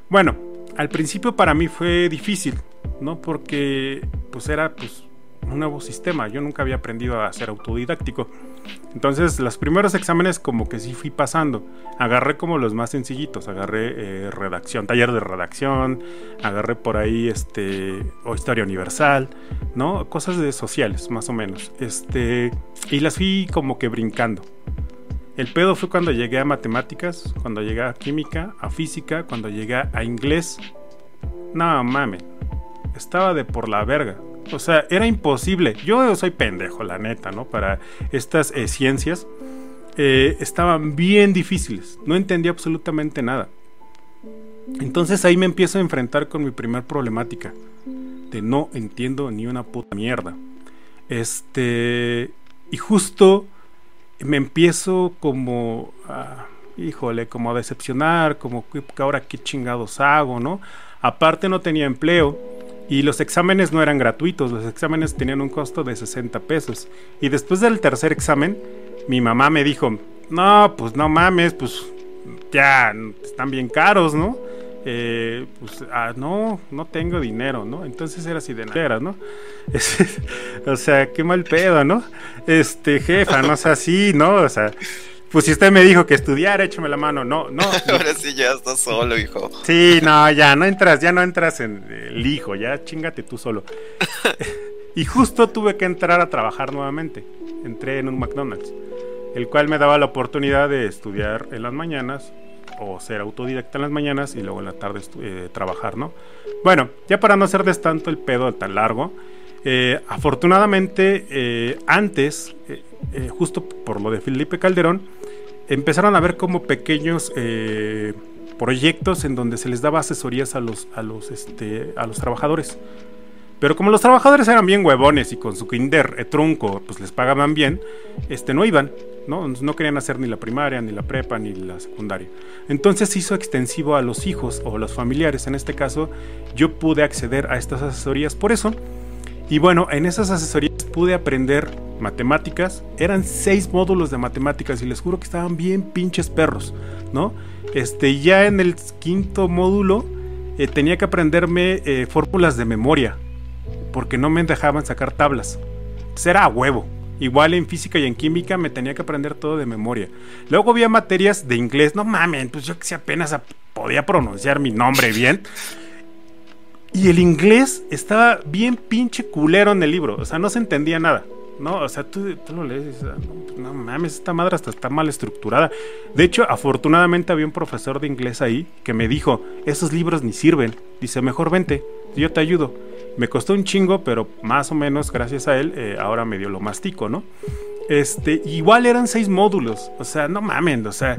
Bueno, al principio para mí fue difícil, ¿no? Porque pues era pues un nuevo sistema, yo nunca había aprendido a ser autodidáctico. Entonces, los primeros exámenes como que sí fui pasando. Agarré como los más sencillitos, agarré eh, redacción, taller de redacción, agarré por ahí este o historia universal, ¿no? Cosas de sociales, más o menos. Este, y las fui como que brincando. El pedo fue cuando llegué a matemáticas, cuando llegué a química, a física, cuando llegué a inglés. No mames, estaba de por la verga. O sea, era imposible. Yo soy pendejo, la neta, ¿no? Para estas eh, ciencias. Eh, estaban bien difíciles. No entendía absolutamente nada. Entonces ahí me empiezo a enfrentar con mi primer problemática. De no entiendo ni una puta mierda. Este. Y justo me empiezo como. A, híjole, como a decepcionar. Como que ahora qué chingados hago, ¿no? Aparte no tenía empleo. Y los exámenes no eran gratuitos, los exámenes tenían un costo de 60 pesos. Y después del tercer examen, mi mamá me dijo, no, pues no mames, pues ya están bien caros, ¿no? Eh, pues ah, no, no tengo dinero, ¿no? Entonces era así de nada, ¿no? o sea, qué mal pedo, ¿no? Este, jefa, no es así, ¿no? O sea, pues si usted me dijo que estudiar, échame la mano. No, no.
Ahora sí ya estás solo, hijo.
Sí, no, ya no entras, ya no entras en el hijo, ya chingate tú solo. y justo tuve que entrar a trabajar nuevamente. Entré en un McDonald's, el cual me daba la oportunidad de estudiar en las mañanas o ser autodidacta en las mañanas y luego en la tarde eh, trabajar, ¿no? Bueno, ya para no hacerles tanto el pedo tan largo, eh, afortunadamente eh, antes, justo por lo de Felipe Calderón, empezaron a ver como pequeños proyectos en donde se les daba asesorías a los, a los, este, a los trabajadores. Pero como los trabajadores eran bien huevones y con su kinder trunco pues les pagaban bien, este, no iban, ¿no? no querían hacer ni la primaria, ni la prepa, ni la secundaria. Entonces se hizo extensivo a los hijos o los familiares. En este caso yo pude acceder a estas asesorías por eso. Y bueno, en esas asesorías pude aprender matemáticas. Eran seis módulos de matemáticas y les juro que estaban bien pinches perros, ¿no? Este, ya en el quinto módulo eh, tenía que aprenderme eh, fórmulas de memoria, porque no me dejaban sacar tablas. Era a huevo. Igual en física y en química me tenía que aprender todo de memoria. Luego había materias de inglés. No mames, pues yo que sé apenas podía pronunciar mi nombre bien. Y el inglés estaba bien pinche culero en el libro. O sea, no se entendía nada. No, o sea, tú, lo lees y dices, ah, pues, no, mames, esta madre hasta está mal estructurada. De hecho, afortunadamente había un profesor de inglés ahí que me dijo, esos libros ni sirven. Dice, mejor vente, yo te ayudo. Me costó un chingo, pero más o menos gracias a él, eh, ahora medio lo mastico, ¿no? Este, igual eran seis módulos, o sea, no mamen, o sea,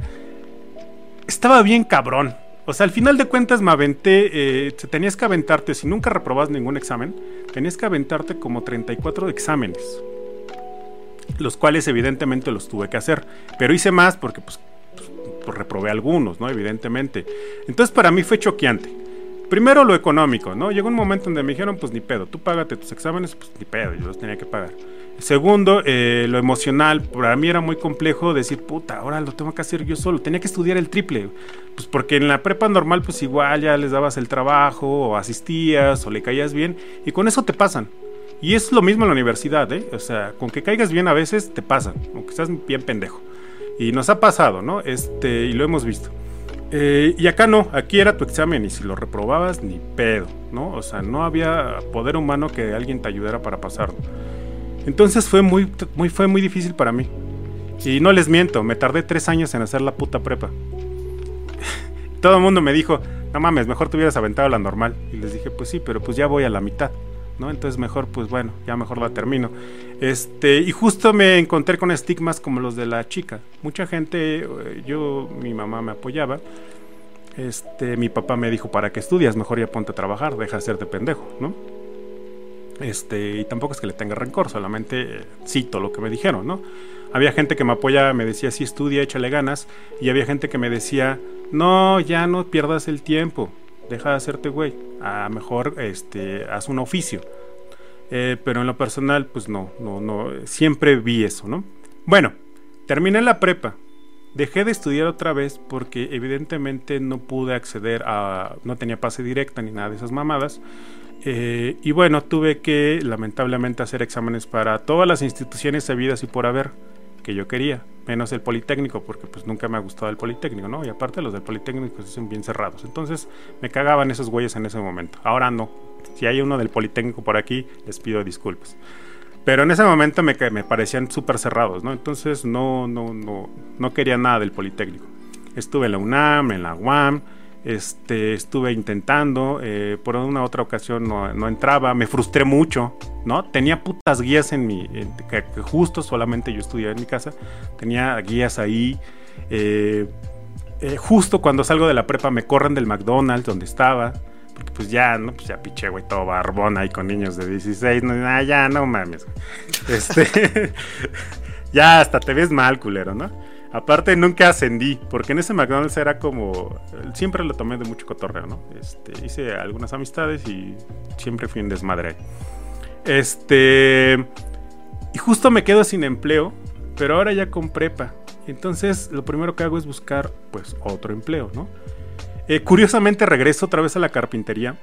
estaba bien cabrón. O sea, al final de cuentas me aventé, eh, tenías que aventarte, si nunca reprobas ningún examen, tenías que aventarte como 34 exámenes. Los cuales evidentemente los tuve que hacer. Pero hice más porque pues, pues, reprobé algunos, ¿no? Evidentemente. Entonces para mí fue choqueante. Primero lo económico, ¿no? Llegó un momento donde me dijeron, pues ni pedo, tú págate tus exámenes, pues ni pedo, yo los tenía que pagar. Segundo, eh, lo emocional, para mí era muy complejo decir, puta, ahora lo tengo que hacer yo solo, tenía que estudiar el triple, pues porque en la prepa normal, pues igual ya les dabas el trabajo, o asistías, o le caías bien, y con eso te pasan. Y es lo mismo en la universidad, ¿eh? O sea, con que caigas bien a veces te pasan, aunque estás bien pendejo. Y nos ha pasado, ¿no? Este, y lo hemos visto. Eh, y acá no, aquí era tu examen y si lo reprobabas, ni pedo, ¿no? O sea, no había poder humano que alguien te ayudara para pasarlo. Entonces fue muy, muy, fue muy difícil para mí. Y no les miento, me tardé tres años en hacer la puta prepa. Todo el mundo me dijo, no mames, mejor te hubieras aventado la normal. Y les dije, pues sí, pero pues ya voy a la mitad. ¿No? Entonces mejor, pues bueno, ya mejor la termino. Este, y justo me encontré con estigmas como los de la chica. Mucha gente, eh, yo, mi mamá me apoyaba. Este, mi papá me dijo, ¿para qué estudias? Mejor ya ponte a trabajar, deja de de pendejo, ¿no? Este, y tampoco es que le tenga rencor, solamente eh, cito lo que me dijeron, ¿no? Había gente que me apoyaba, me decía, sí, estudia, échale ganas. Y había gente que me decía, no, ya no pierdas el tiempo, deja de hacerte güey. A mejor este, haz un oficio. Eh, pero en lo personal, pues no, no, no, siempre vi eso, ¿no? Bueno, terminé la prepa. Dejé de estudiar otra vez porque evidentemente no pude acceder a... no tenía pase directa ni nada de esas mamadas. Eh, y bueno, tuve que lamentablemente hacer exámenes para todas las instituciones sabidas y por haber que yo quería, menos el Politécnico, porque pues nunca me ha gustado el Politécnico, ¿no? Y aparte los del Politécnico son bien cerrados, entonces me cagaban esos güeyes en ese momento. Ahora no, si hay uno del Politécnico por aquí, les pido disculpas. Pero en ese momento me, me parecían súper cerrados, ¿no? Entonces no, no, no, no quería nada del Politécnico. Estuve en la UNAM, en la UAM, este, estuve intentando, eh, por una otra ocasión no, entraba, me frustré mucho, ¿no? Tenía putas guías en mi, que, justo solamente yo estudiaba en mi casa, tenía guías ahí. Eh, eh, justo cuando salgo de la prepa me corren del McDonald's donde estaba, porque pues ya, ¿no? Pues ya piché, güey, todo barbón ahí con niños de 16, no, ah, ya, no mames. Este, ya hasta te ves mal, culero, ¿no? Aparte, nunca ascendí, porque en ese McDonald's era como. Siempre lo tomé de mucho cotorreo, ¿no? Este, hice algunas amistades y siempre fui en desmadre. Este. Y justo me quedo sin empleo, pero ahora ya con prepa. Entonces, lo primero que hago es buscar, pues, otro empleo, ¿no? Eh, curiosamente, regreso otra vez a la carpintería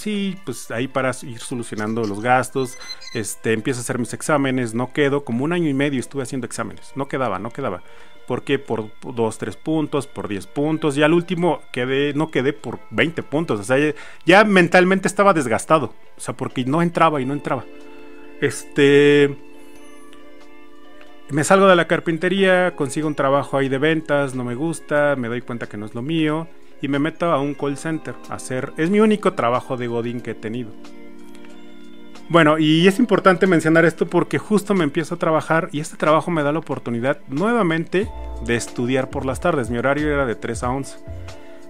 sí, pues ahí para ir solucionando los gastos, este, empiezo a hacer mis exámenes, no quedo, como un año y medio estuve haciendo exámenes, no quedaba, no quedaba. Porque por 2, 3 puntos, por 10 puntos, y al último quedé, no quedé por 20 puntos, o sea, ya, mentalmente estaba desgastado, o sea, porque no entraba y no entraba. Este... Me salgo de la carpintería, consigo un trabajo ahí de ventas, no me gusta, me doy cuenta que no es lo mío y me meto a un call center a hacer. Es mi único trabajo de Godín que he tenido. Bueno, y es importante mencionar esto porque justo me empiezo a trabajar y este trabajo me da la oportunidad nuevamente de estudiar por las tardes. Mi horario era de 3 a 11.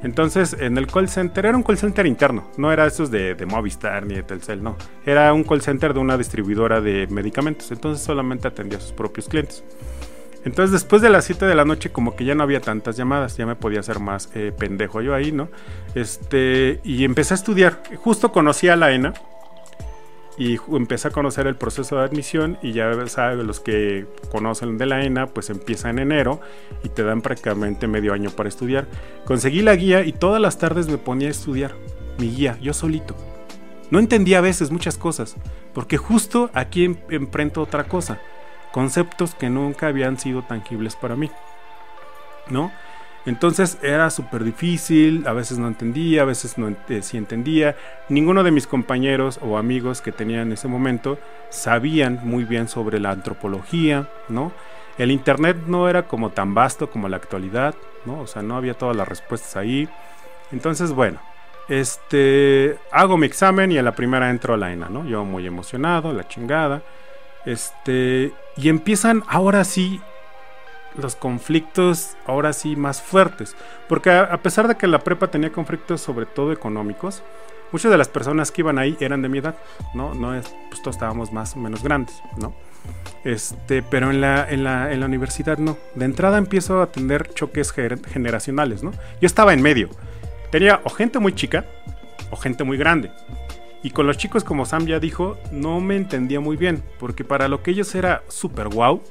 Entonces, en el call center era un call center interno, no era esos de, de, Movistar ni de Telcel, no. Era un call center de una distribuidora de medicamentos, entonces solamente atendía a sus propios clientes. Entonces después de las 7 de la noche como que ya no había tantas llamadas, ya me podía hacer más eh, pendejo yo ahí, ¿no? Este, y empecé a estudiar, justo conocí a la ENA y empecé a conocer el proceso de admisión y ya sabes, los que conocen de la ENA pues empieza en enero y te dan prácticamente medio año para estudiar. Conseguí la guía y todas las tardes me ponía a estudiar, mi guía, yo solito. No entendía a veces muchas cosas, porque justo aquí em, enfrento otra cosa conceptos que nunca habían sido tangibles para mí. ¿No? Entonces era súper difícil, a veces no entendía, a veces no eh, sí entendía. Ninguno de mis compañeros o amigos que tenía en ese momento sabían muy bien sobre la antropología, ¿no? El internet no era como tan vasto como la actualidad, ¿no? O sea, no había todas las respuestas ahí. Entonces, bueno, Este, hago mi examen y a la primera entro a la ENA, ¿no? Yo muy emocionado, la chingada. Este, y empiezan ahora sí los conflictos, ahora sí más fuertes. Porque a, pesar de que la prepa tenía conflictos sobre todo económicos, muchas de las personas que iban ahí eran de mi edad, ¿no? No es, pues todos estábamos más o menos grandes, ¿no? Este, pero en la, en la, en la universidad no. De entrada empiezo a tener choques generacionales, ¿no? Yo estaba en medio. Tenía o gente muy chica o gente muy grande. Y con los chicos, como Sam ya dijo, no me entendía muy bien. Porque para lo que ellos era súper guau.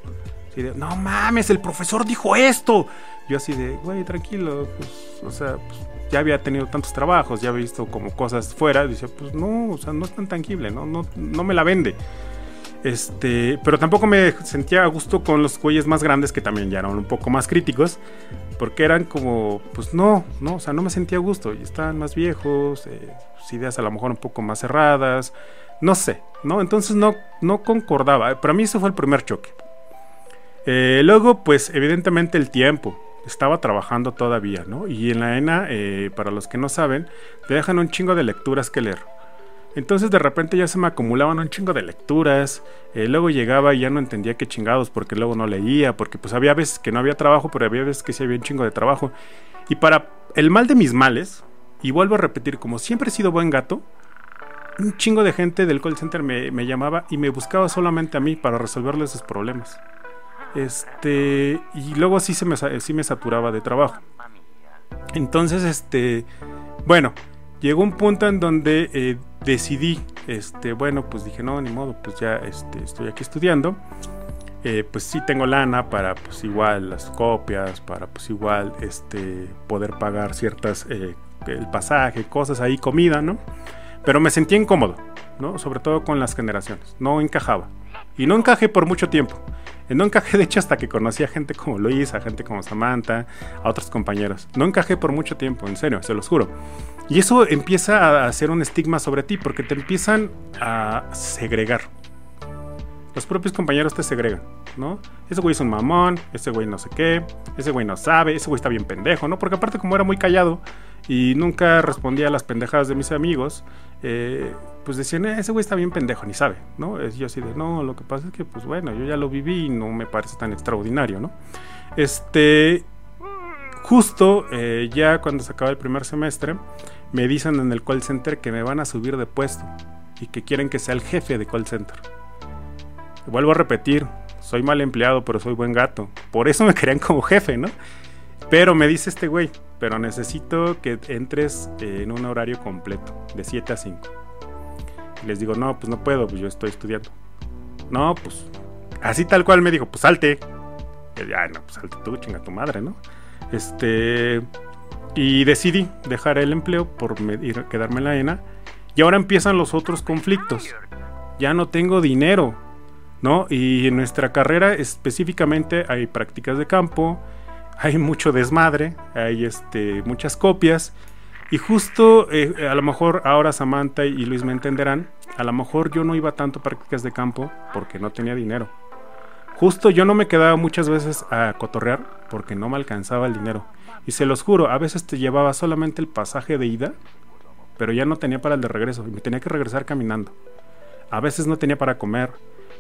no mames, el profesor dijo esto. Yo así de, güey, tranquilo. Pues, o sea, pues, ya había tenido tantos trabajos, ya había visto como cosas fuera. Dice, pues no, o sea, no es tan tangible, no, no, no me la vende. Este, pero tampoco me sentía a gusto con los güeyes más grandes que también ya eran un poco más críticos, porque eran como, pues no, no, o sea, no me sentía a gusto y estaban más viejos, eh, sus ideas a lo mejor un poco más cerradas, no sé, ¿no? Entonces no, no concordaba. Para mí ese fue el primer choque. Eh, luego, pues evidentemente el tiempo. Estaba trabajando todavía, ¿no? Y en la ENA, eh, para los que no saben, te dejan un chingo de lecturas que leer. Entonces de repente ya se me acumulaban un chingo de lecturas. eh, luego llegaba y ya no entendía qué chingados porque luego no leía. Porque pues había veces que no había trabajo, pero había veces que sí había un chingo de trabajo. Y para el mal de mis males, y vuelvo a repetir, como siempre he sido buen gato, un chingo de gente del call center me, llamaba y me buscaba solamente a mí para resolverles sus problemas. Este, y luego sí, se me, sí me saturaba de trabajo. Entonces, este, bueno, llegó un punto en donde eh, decidí, este, bueno, pues dije, no, ni modo, pues ya este, estoy aquí estudiando. Eh, pues sí tengo lana para, pues igual, las copias, para, pues igual, este, poder pagar ciertas, eh, el pasaje, cosas ahí, comida, ¿no? Pero me sentía incómodo, ¿no? Sobre todo con las generaciones, no encajaba. Y no encajé por mucho tiempo. Eh, No encajé, de hecho, hasta que conocí a gente como Luis, a gente como Samantha, a otros compañeros. No encajé por mucho tiempo, en serio, se los juro. Y eso empieza a hacer un estigma sobre ti, porque te empiezan a segregar. Los propios compañeros te segregan, ¿no? Ese güey es un mamón, ese güey no sé qué, ese güey no sabe, ese güey está bien pendejo, ¿no? Porque aparte como era muy callado y nunca respondía a las pendejadas de mis amigos, eh, pues decían, "Eh, ese güey está bien pendejo, ni sabe, ¿no? Yo así de, no, lo que pasa es que, pues bueno, yo ya lo viví y no me parece tan extraordinario, ¿no? Este, justo eh, ya cuando se acaba el primer semestre, me dicen en el call center que me van a subir de puesto y que quieren que sea el jefe de call center. Vuelvo a repetir, soy mal empleado, pero soy buen gato. Por eso me querían como jefe, ¿no? Pero me dice este güey, pero necesito que entres eh, en un horario completo, de 7 a 5. Y les digo, no, pues no puedo, pues yo estoy estudiando. No, pues así tal cual me dijo, pues salte. Y yo, "Ay, no, pues salte tú, chinga tu madre, ¿no? Este. Y decidí dejar el empleo por quedarme en la ENA. Y ahora empiezan los otros conflictos. Ya no tengo dinero, ¿no? Y en nuestra carrera específicamente hay prácticas de campo, hay mucho desmadre, hay este, muchas copias. Y justo, eh, a lo mejor ahora Samantha y Luis me entenderán, a lo mejor yo no iba tanto a prácticas de campo porque no tenía dinero. Justo yo no me quedaba muchas veces a cotorrear porque no me alcanzaba el dinero. Y se los juro, a veces te llevaba solamente el pasaje de ida, pero ya no tenía para el de regreso y me tenía que regresar caminando. A veces no tenía para comer.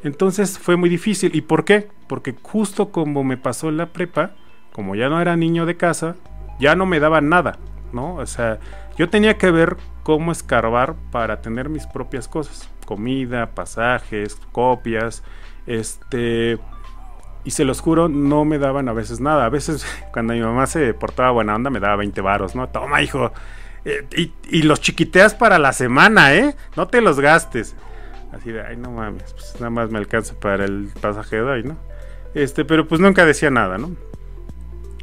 Entonces fue muy difícil. ¿Y por qué? Porque justo como me pasó en la prepa, como ya no era niño de casa, ya no me daba nada, ¿no? O sea, yo tenía que ver cómo escarbar para tener mis propias cosas. Comida, pasajes, copias, este... Y se los juro, no me daban a veces nada. A veces cuando mi mamá se portaba buena onda me daba 20 varos, ¿no? Toma, hijo. Eh, y, los chiquiteas para la semana, ¿eh? No te los gastes. Así de, ay, no mames, pues nada más me alcanza para el pasaje de hoy, ¿no? Este, pero pues nunca decía nada, ¿no?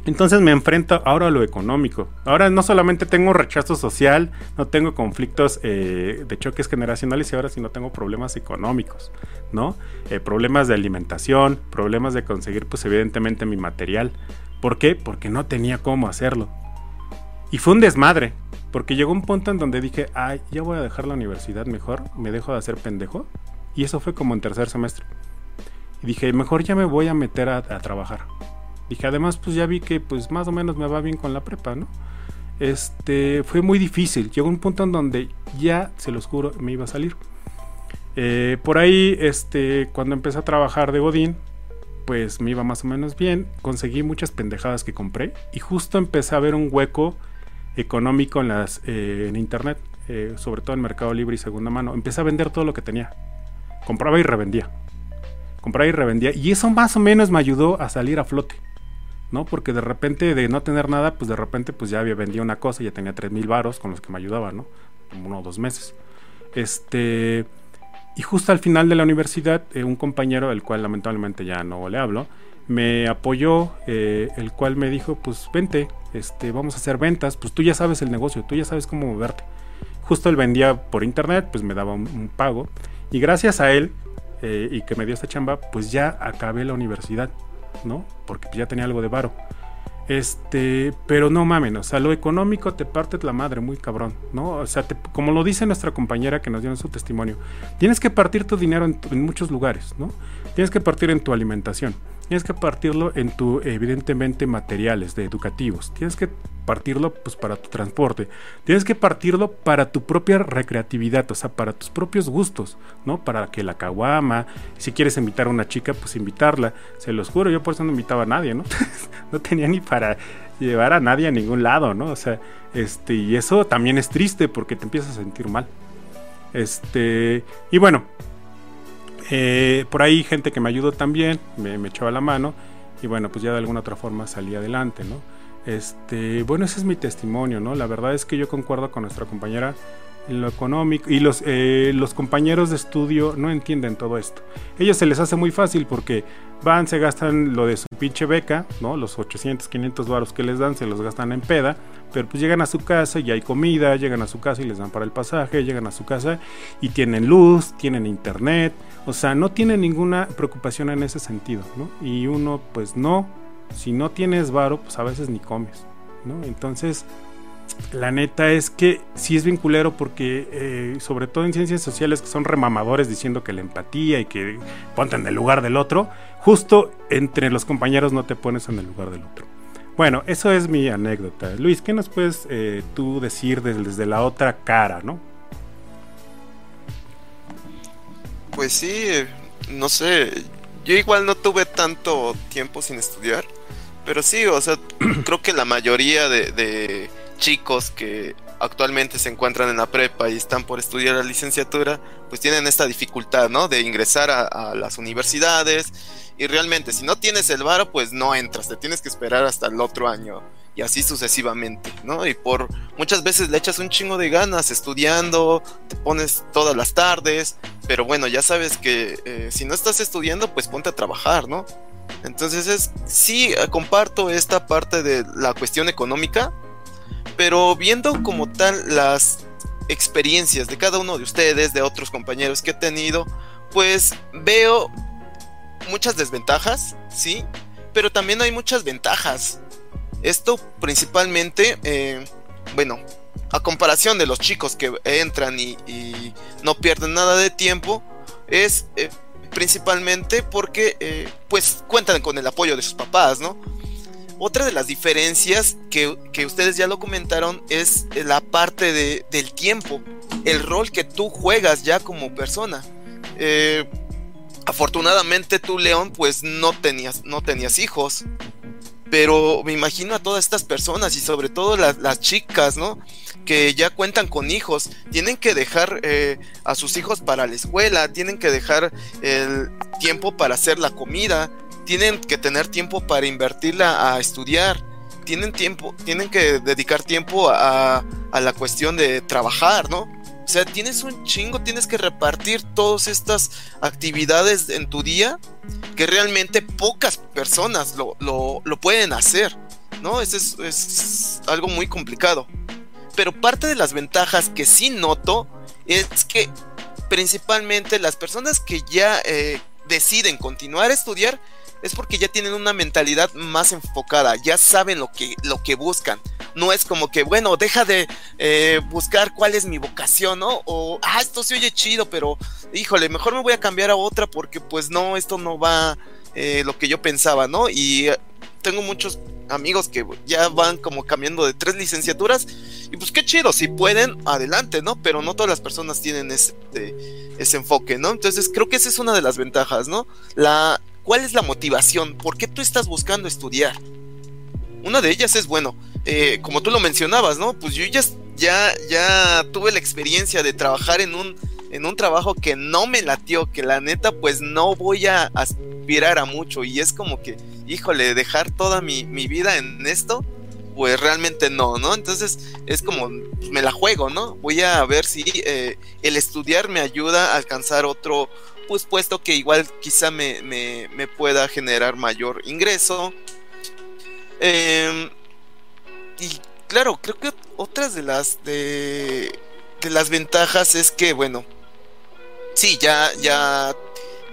Entonces me enfrento ahora a lo económico. Ahora no solamente tengo rechazo social, no tengo conflictos eh, de choques generacionales y ahora sí no tengo problemas económicos, ¿no? Eh, problemas de alimentación, problemas de conseguir pues evidentemente mi material. ¿Por qué? Porque no tenía cómo hacerlo. Y fue un desmadre, porque llegó un punto en donde dije, ay, ya voy a dejar la universidad mejor, me dejo de hacer pendejo. Y eso fue como en tercer semestre. Y dije, mejor ya me voy a meter a, a trabajar. Dije, además, pues ya vi que pues más o menos me va bien con la prepa, ¿no? este, fue muy difícil. Llegó un punto en donde ya, se los juro, me iba a salir. Eh, por ahí, este, cuando empecé a trabajar de Godín, pues me iba más o menos bien. Conseguí muchas pendejadas que compré y justo empecé a ver un hueco económico en, las, eh, en internet, eh, sobre todo en Mercado Libre y segunda mano. Empecé a vender todo lo que tenía. Compraba y revendía. Compraba y revendía. Y eso más o menos me ayudó a salir a flote. ¿No? Porque de repente de no tener nada, pues de repente pues ya había vendido una cosa ya tenía tres mil varos con los que me ayudaba, ¿no? Uno o dos meses. Este... Y justo al final de la universidad, eh, un compañero, el cual lamentablemente ya no le hablo, me apoyó, eh, el cual me dijo, pues vente, este, vamos a hacer ventas, pues tú ya sabes el negocio, tú ya sabes cómo moverte. Justo él vendía por internet, pues me daba un, pago. Y gracias a él, eh, y que me dio esta chamba, pues ya acabé la universidad. ¿No? Porque ya tenía algo de varo. Este, pero no mamen, o sea, lo económico te parte la madre, muy cabrón, ¿no? O sea, como lo dice nuestra compañera que nos dio en su testimonio, tienes que partir tu dinero en, en muchos lugares, ¿no? Tienes que partir en tu alimentación, tienes que partirlo en tu, evidentemente, materiales de educativos, tienes que partirlo pues para tu transporte, tienes que partirlo para tu propia recreatividad, o sea, para tus propios gustos, ¿no? Para que la caguama, si quieres invitar a una chica, pues invitarla, se los juro, yo por eso no invitaba a nadie, ¿no? no tenía ni para llevar a nadie a ningún lado, ¿no? O sea, este, y eso también es triste porque te empiezas a sentir mal. Este, y bueno, eh, por ahí gente que me ayudó también, me, me, echaba la mano y bueno, pues ya de alguna otra forma salí adelante, ¿no? Este, bueno, ese es mi testimonio, ¿no? La verdad es que yo concuerdo con nuestra compañera lo económico y los, eh, los compañeros de estudio no entienden todo esto. Ellos se les hace muy fácil porque van, se gastan lo de su pinche beca, ¿no? Los 800, 500 baros que les dan se los gastan en peda, pero pues llegan a su casa y hay comida, llegan a su casa y les dan para el pasaje, llegan a su casa y tienen luz, tienen internet, o sea, no tienen ninguna preocupación en ese sentido, ¿no? Y uno pues no, si no tienes varo, pues a veces ni comes, ¿no? Entonces, la neta es que sí es vinculero porque, eh, sobre todo en ciencias sociales, que son remamadores diciendo que la empatía y que ponte en el lugar del otro, justo entre los compañeros no te pones en el lugar del otro. Bueno, eso es mi anécdota. Luis, ¿qué nos puedes eh, tú decir desde, desde la otra cara, no?
Pues sí, no sé, yo igual no tuve tanto tiempo sin estudiar, pero sí, o sea, creo que la mayoría de, chicos que actualmente se encuentran en la prepa y están por estudiar la licenciatura, pues tienen esta dificultad, ¿no? De ingresar a, las universidades y realmente si no tienes el varo, pues no entras, te tienes que esperar hasta el otro año y así sucesivamente, ¿no? Y por muchas veces le echas un chingo de ganas estudiando, te pones todas las tardes, pero bueno, ya sabes que eh, si no estás estudiando, pues ponte a trabajar, ¿no? Entonces es, sí, eh, comparto esta parte de la cuestión económica, pero viendo como tal las experiencias de cada uno de ustedes, de otros compañeros que he tenido, pues veo muchas desventajas, sí, pero también hay muchas ventajas. Esto principalmente, eh, bueno, a comparación de los chicos que entran y, no pierden nada de tiempo, es eh, principalmente porque eh, pues cuentan con el apoyo de sus papás, ¿no? Otra de las diferencias que, ustedes ya lo comentaron es la parte de, del tiempo, el rol que tú juegas ya como persona. Eh, afortunadamente tú, León, pues no tenías, no tenías hijos. Pero me imagino a todas estas personas y sobre todo las, las chicas, ¿no? que ya cuentan con hijos, tienen que dejar eh, a sus hijos para la escuela, tienen que dejar el tiempo para hacer la comida, tienen que tener tiempo para invertirla a estudiar, tienen tiempo, tienen que dedicar tiempo a, a la cuestión de trabajar, ¿no? O sea, tienes un chingo, tienes que repartir todas estas actividades en tu día que realmente pocas personas lo, lo, lo pueden hacer, ¿no? Eso es, es algo muy complicado. Pero parte de las ventajas que sí noto es que principalmente las personas que ya eh, deciden continuar a estudiar es porque ya tienen una mentalidad más enfocada, ya saben lo que, lo que buscan. No es como que, bueno, deja de eh, buscar cuál es mi vocación, ¿no? O, ah, esto se oye chido, pero híjole, mejor me voy a cambiar a otra porque pues no, esto no va eh, lo que yo pensaba, ¿no? Y tengo muchos amigos que ya van como cambiando de tres licenciaturas y pues qué chido, si pueden, adelante, ¿no? Pero no todas las personas tienen ese, ese enfoque, ¿no? Entonces creo que esa es una de las ventajas, ¿no? La, ¿Cuál es la motivación? ¿Por qué tú estás buscando estudiar? Una de ellas es, bueno, eh, como tú lo mencionabas, ¿no? Pues yo ya, ya, ya tuve la experiencia de trabajar en un, en un trabajo que no me latió, que la neta pues no voy a aspirar a mucho y es como que, híjole, dejar toda mi, vida en esto, pues realmente no, ¿no? Entonces es como, pues, me la juego, ¿no? Voy a ver si eh, el estudiar me ayuda a alcanzar otro pues puesto que igual quizá me, me pueda generar mayor ingreso. Eh, y claro, creo que otras de las de, de las ventajas es que, bueno, sí, ya, ya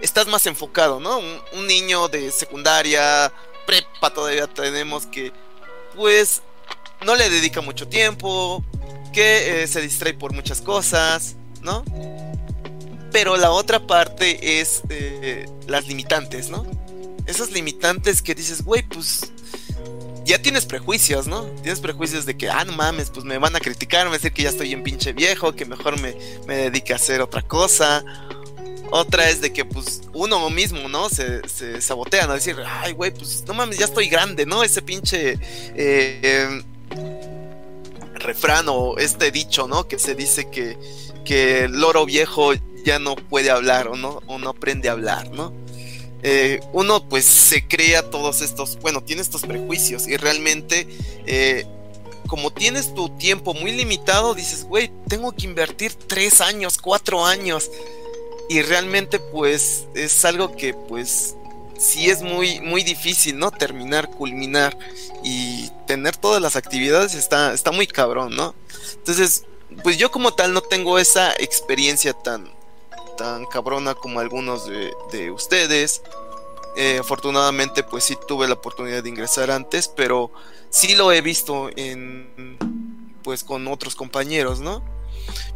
estás más enfocado, ¿no? Un, niño de secundaria, prepa todavía tenemos que, pues, no le dedica mucho tiempo, que eh, se distrae por muchas cosas, ¿no? Pero la otra parte es eh, las limitantes, ¿no? Esas limitantes que dices, güey, pues ya tienes prejuicios, ¿no? Tienes prejuicios de que, ah, no mames, pues me van a criticar, me van a decir que ya estoy en pinche viejo, que mejor me, me dedique a hacer otra cosa. Otra es de que, pues, uno mismo, ¿no? Se, se sabotea, ¿no? Decir, ay, güey, pues, no mames, ya estoy grande, ¿no? Ese pinche eh, refrán o este dicho, ¿no? Que se dice que, que el loro viejo ya no puede hablar o no, o no aprende a hablar, ¿no? Eh, uno pues se crea todos estos, bueno, tiene estos prejuicios y realmente eh, como tienes tu tiempo muy limitado, dices, güey, tengo que invertir tres años, cuatro años y realmente pues es algo que pues sí es muy, muy difícil, ¿no? Terminar, culminar y tener todas las actividades está, está muy cabrón, ¿no? Entonces, pues yo como tal no tengo esa experiencia tan, tan cabrona como algunos de, ustedes. Eh, afortunadamente, pues sí tuve la oportunidad de ingresar antes, pero sí lo he visto en pues con otros compañeros, ¿no?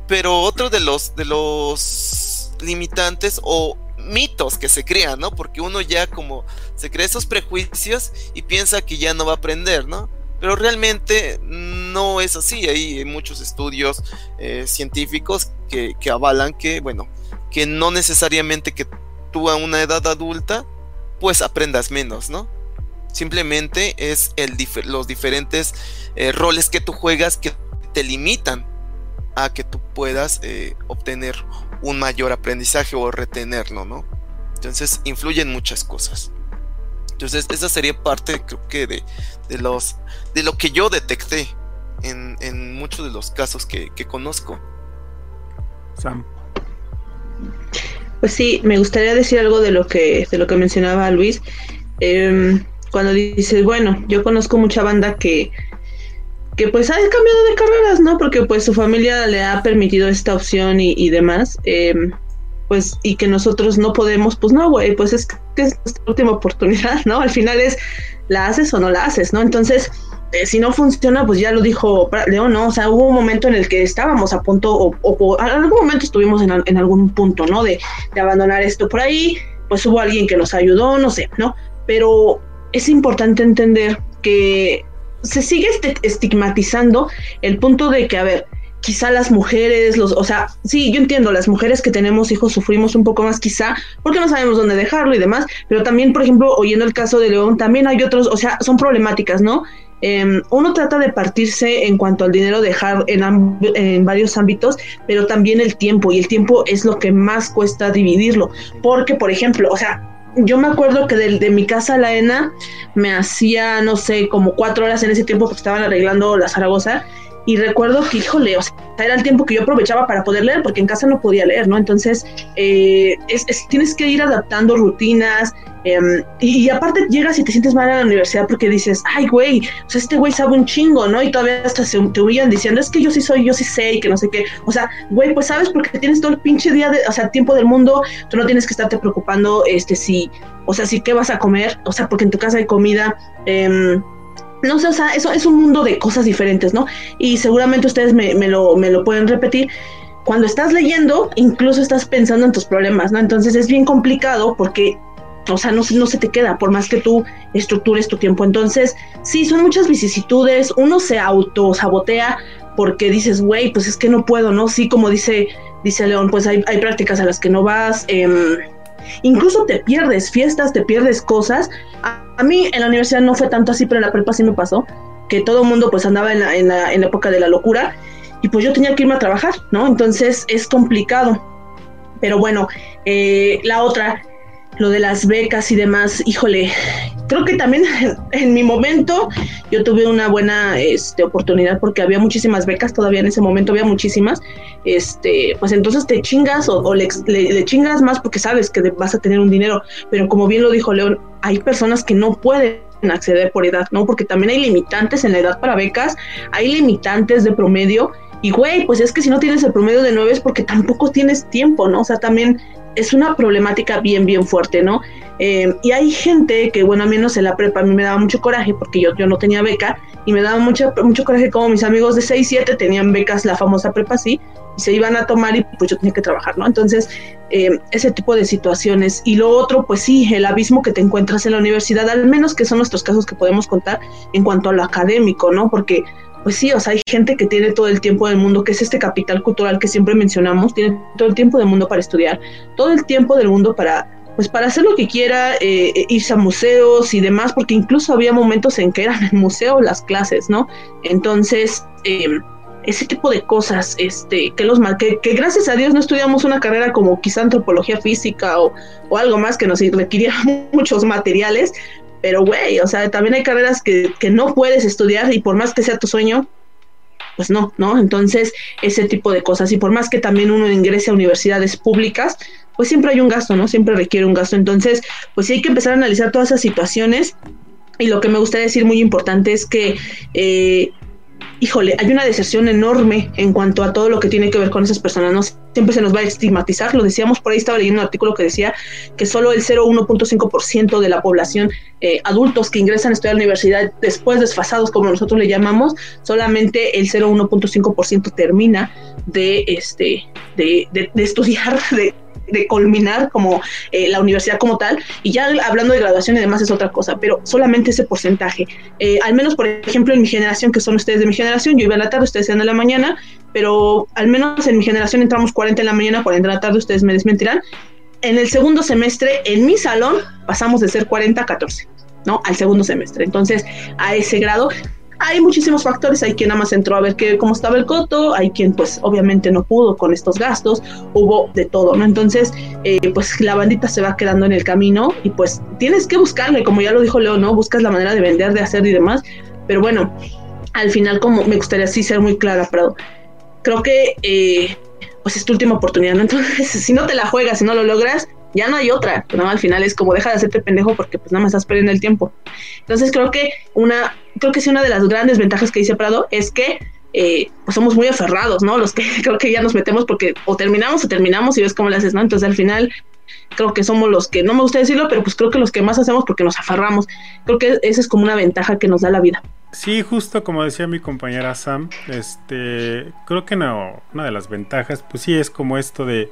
Pero otro de los de los limitantes o mitos que se crean, ¿no? Porque uno ya como se crea esos prejuicios y piensa que ya no va a aprender, ¿no? Pero realmente no es así. Hay muchos estudios eh, científicos que, que avalan que, bueno, que no necesariamente que tú a una edad adulta pues aprendas menos, ¿no? Simplemente es el los diferentes eh, roles que tú juegas que te limitan a que tú puedas eh, obtener un mayor aprendizaje o retenerlo, ¿no? Entonces influyen muchas cosas. Entonces esa sería parte creo que de, de los de lo que yo detecté en, en muchos de los casos que, conozco.
Pues sí, me gustaría decir algo de lo que, de lo que mencionaba Luis. Em, cuando dices, bueno, yo conozco mucha banda que, que pues ha cambiado de carreras, ¿no? Porque pues su familia le ha permitido esta opción y, demás. Em, pues, y que nosotros no podemos, pues no, güey, pues es que es nuestra última oportunidad, ¿no? Al final es, ¿la haces o no la haces, ¿no? Entonces, eh, si no funciona, pues ya lo dijo León, ¿no? O sea, hubo un momento en el que estábamos a punto, o, en algún momento estuvimos en, algún punto, ¿no? De, de, abandonar esto por ahí, pues hubo alguien que nos ayudó, no sé, ¿no? Pero es importante entender que se sigue este, estigmatizando el punto de que, a ver, quizá las mujeres, los, o sea, sí, yo entiendo, las mujeres que tenemos hijos sufrimos un poco más quizá porque no sabemos dónde dejarlo y demás, pero también, por ejemplo, oyendo el caso de León, también hay otros, o sea, son problemáticas, ¿no? Em, uno trata de partirse en cuanto al dinero dejar en, varios ámbitos, pero también el tiempo, y el tiempo es lo que más cuesta dividirlo, porque, por ejemplo, o sea, yo me acuerdo que de, de mi casa a la ENA me hacía, no sé, como cuatro horas en ese tiempo porque estaban arreglando la Zaragoza, y recuerdo que, híjole, o sea, era el tiempo que yo aprovechaba para poder leer, porque en casa no podía leer, ¿no? Entonces, eh, es, tienes que ir adaptando rutinas, em, y, aparte llegas y te sientes mal a la universidad porque dices, ay, güey, o sea, este güey sabe un chingo, ¿no? Y todavía hasta se te humillan diciendo, es que yo sí soy, yo sí sé, y que no sé qué. O sea, güey, pues sabes porque tienes todo el pinche día, de, o sea, tiempo del mundo, tú no tienes que estarte preocupando, este, si, o sea, si qué vas a comer, o sea, porque en tu casa hay comida, eh, no sé, o sea, eso es un mundo de cosas diferentes, ¿no? Y seguramente ustedes me, lo, me lo pueden repetir. Cuando estás leyendo, incluso estás pensando en tus problemas, ¿no? Entonces es bien complicado porque o sea, no, no se te queda, por más que tú estructures tu tiempo. Entonces, sí, son muchas vicisitudes, uno se autosabotea porque dices, güey, pues es que no puedo, ¿no? Sí, como dice, dice León, pues hay, hay prácticas a las que no vas, em, incluso te pierdes fiestas, te pierdes cosas. A, mí en la universidad no fue tanto así, pero en la prepa sí me pasó, que todo el mundo pues andaba en la, en la, en la época de la locura y pues yo tenía que irme a trabajar, ¿no? Entonces es complicado. Pero bueno, eh, la otra, lo de las becas y demás, híjole, creo que también en mi momento yo tuve una buena este, oportunidad porque había muchísimas becas, todavía en ese momento había muchísimas, este, pues entonces te chingas o, le, le, chingas más porque sabes que vas a tener un dinero, pero como bien lo dijo León, hay personas que no pueden acceder por edad, ¿no? Porque también hay limitantes en la edad para becas, hay limitantes de promedio y güey, pues es que si no tienes el promedio de nueve es porque tampoco tienes tiempo, ¿no? O sea, también es una problemática bien, bien fuerte, ¿no? Eh, y hay gente que, bueno, a menos en la prepa a mí me daba mucho coraje porque yo, yo no tenía beca y me daba mucho, mucho coraje como mis amigos de 6, 7 tenían becas, la famosa prepa sí, y se iban a tomar y pues yo tenía que trabajar, ¿no? Entonces, eh, ese tipo de situaciones. Y lo otro, pues sí, el abismo que te encuentras en la universidad, al menos que son nuestros casos que podemos contar en cuanto a lo académico, ¿no? Porque pues sí, o sea, hay gente que tiene todo el tiempo del mundo, que es este capital cultural que siempre mencionamos, tiene todo el tiempo del mundo para estudiar, todo el tiempo del mundo para, pues para hacer lo que quiera, eh, irse a museos y demás, porque incluso había momentos en que eran en museo las clases, ¿no? Entonces, eh, ese tipo de cosas, este, que los que, que gracias a Dios no estudiamos una carrera como quizá antropología física o, o algo más que nos requiriera muchos materiales, pero, güey, o sea, también hay carreras que, que, no puedes estudiar y por más que sea tu sueño, pues no, ¿no? Entonces, ese tipo de cosas. Y por más que también uno ingrese a universidades públicas, pues siempre hay un gasto, ¿no? Siempre requiere un gasto. Entonces, pues sí hay que empezar a analizar todas esas situaciones. Y lo que me gustaría decir muy importante es que eh, híjole, hay una deserción enorme en cuanto a todo lo que tiene que ver con esas personas, ¿no? Siempre se nos va a estigmatizar, lo decíamos por ahí, estaba leyendo un artículo que decía que solo el 0,1.5% de la población eh, adultos que ingresan a estudiar a la universidad después desfasados, como nosotros le llamamos, solamente el 0,1.5% termina de, este, de, de, de estudiar, de, de culminar como eh, la universidad como tal, y ya hablando de graduación y demás es otra cosa, pero solamente ese porcentaje. Eh, al menos, por ejemplo, en mi generación, que son ustedes de mi generación, yo iba en la tarde, ustedes en la mañana, pero al menos en mi generación entramos 40 en la mañana, 40 en la tarde, ustedes me desmentirán. En el segundo semestre, en mi salón, pasamos de ser 40 a 14. ¿no? Al segundo semestre. Entonces, a ese grado, hay muchísimos factores, hay quien nada más entró a ver qué, cómo estaba el coto, hay quien pues obviamente no pudo con estos gastos, hubo de todo, ¿no? Entonces, eh, pues la bandita se va quedando en el camino y pues tienes que buscarle, como ya lo dijo Leo, ¿no? Buscas la manera de vender, de hacer y demás, pero bueno, al final como me gustaría sí ser muy clara, Prado, creo que eh, pues es tu última oportunidad, ¿no? Entonces, si no te la juegas, si no lo logras, ya no hay otra, ¿no? Al final es como deja de hacerte pendejo porque pues nada más estás perdiendo el tiempo. Entonces creo que una, creo que sí una de las grandes ventajas que dice Prado es que eh, pues somos muy aferrados, ¿no? Los que creo que ya nos metemos porque o terminamos o terminamos y ves cómo le haces, ¿no? Entonces al final creo que somos los que, no me gusta decirlo, pero pues creo que los que más hacemos porque nos aferramos. Creo que esa es como una ventaja que nos da la vida.
Sí, justo como decía mi compañera Sam, este, creo que no, una de las ventajas, pues sí es como esto de,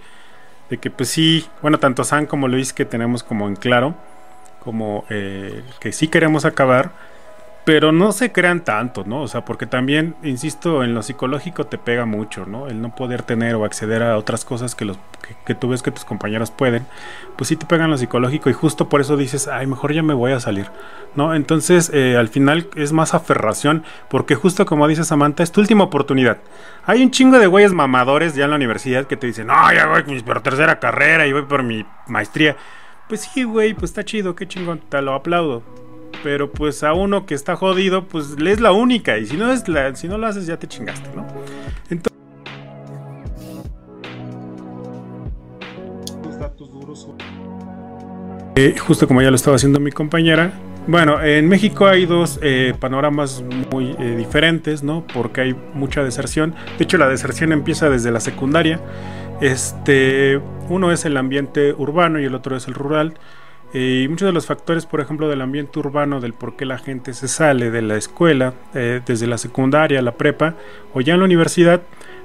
de que pues sí, bueno, tanto Sam como Luis que tenemos como en claro, como eh, que sí queremos acabar, pero no se crean tanto, ¿no? O sea, porque también, insisto, en lo psicológico te pega mucho, ¿no? El no poder tener o acceder a otras cosas que, los, que, tú ves que tus compañeros pueden, pues sí te pegan lo psicológico y justo por eso dices, ay, mejor ya me voy a salir, ¿no? Entonces, eh, al final es más aferración, porque justo como dice Samantha, es tu última oportunidad. Hay un chingo de güeyes mamadores ya en la universidad que te dicen, no, ya voy por tercera carrera y voy por mi maestría. Pues sí, güey, pues está chido, qué chingón, te lo aplaudo pero pues a uno que está jodido, pues le es la única. Y si no, es la, si no lo haces, ya te chingaste, ¿no? Entonces. Los datos duros. Eh, justo como ya lo estaba haciendo mi compañera. Bueno, en México hay dos eh, panoramas muy eh, diferentes, ¿no? Porque hay mucha deserción. De hecho, la deserción empieza desde la secundaria. Este, uno es el ambiente urbano y el otro es el rural. Eh, y muchos de los factores, por ejemplo, del ambiente urbano, del por qué la gente se sale de la escuela, eh, desde la secundaria, la prepa o ya en la universidad,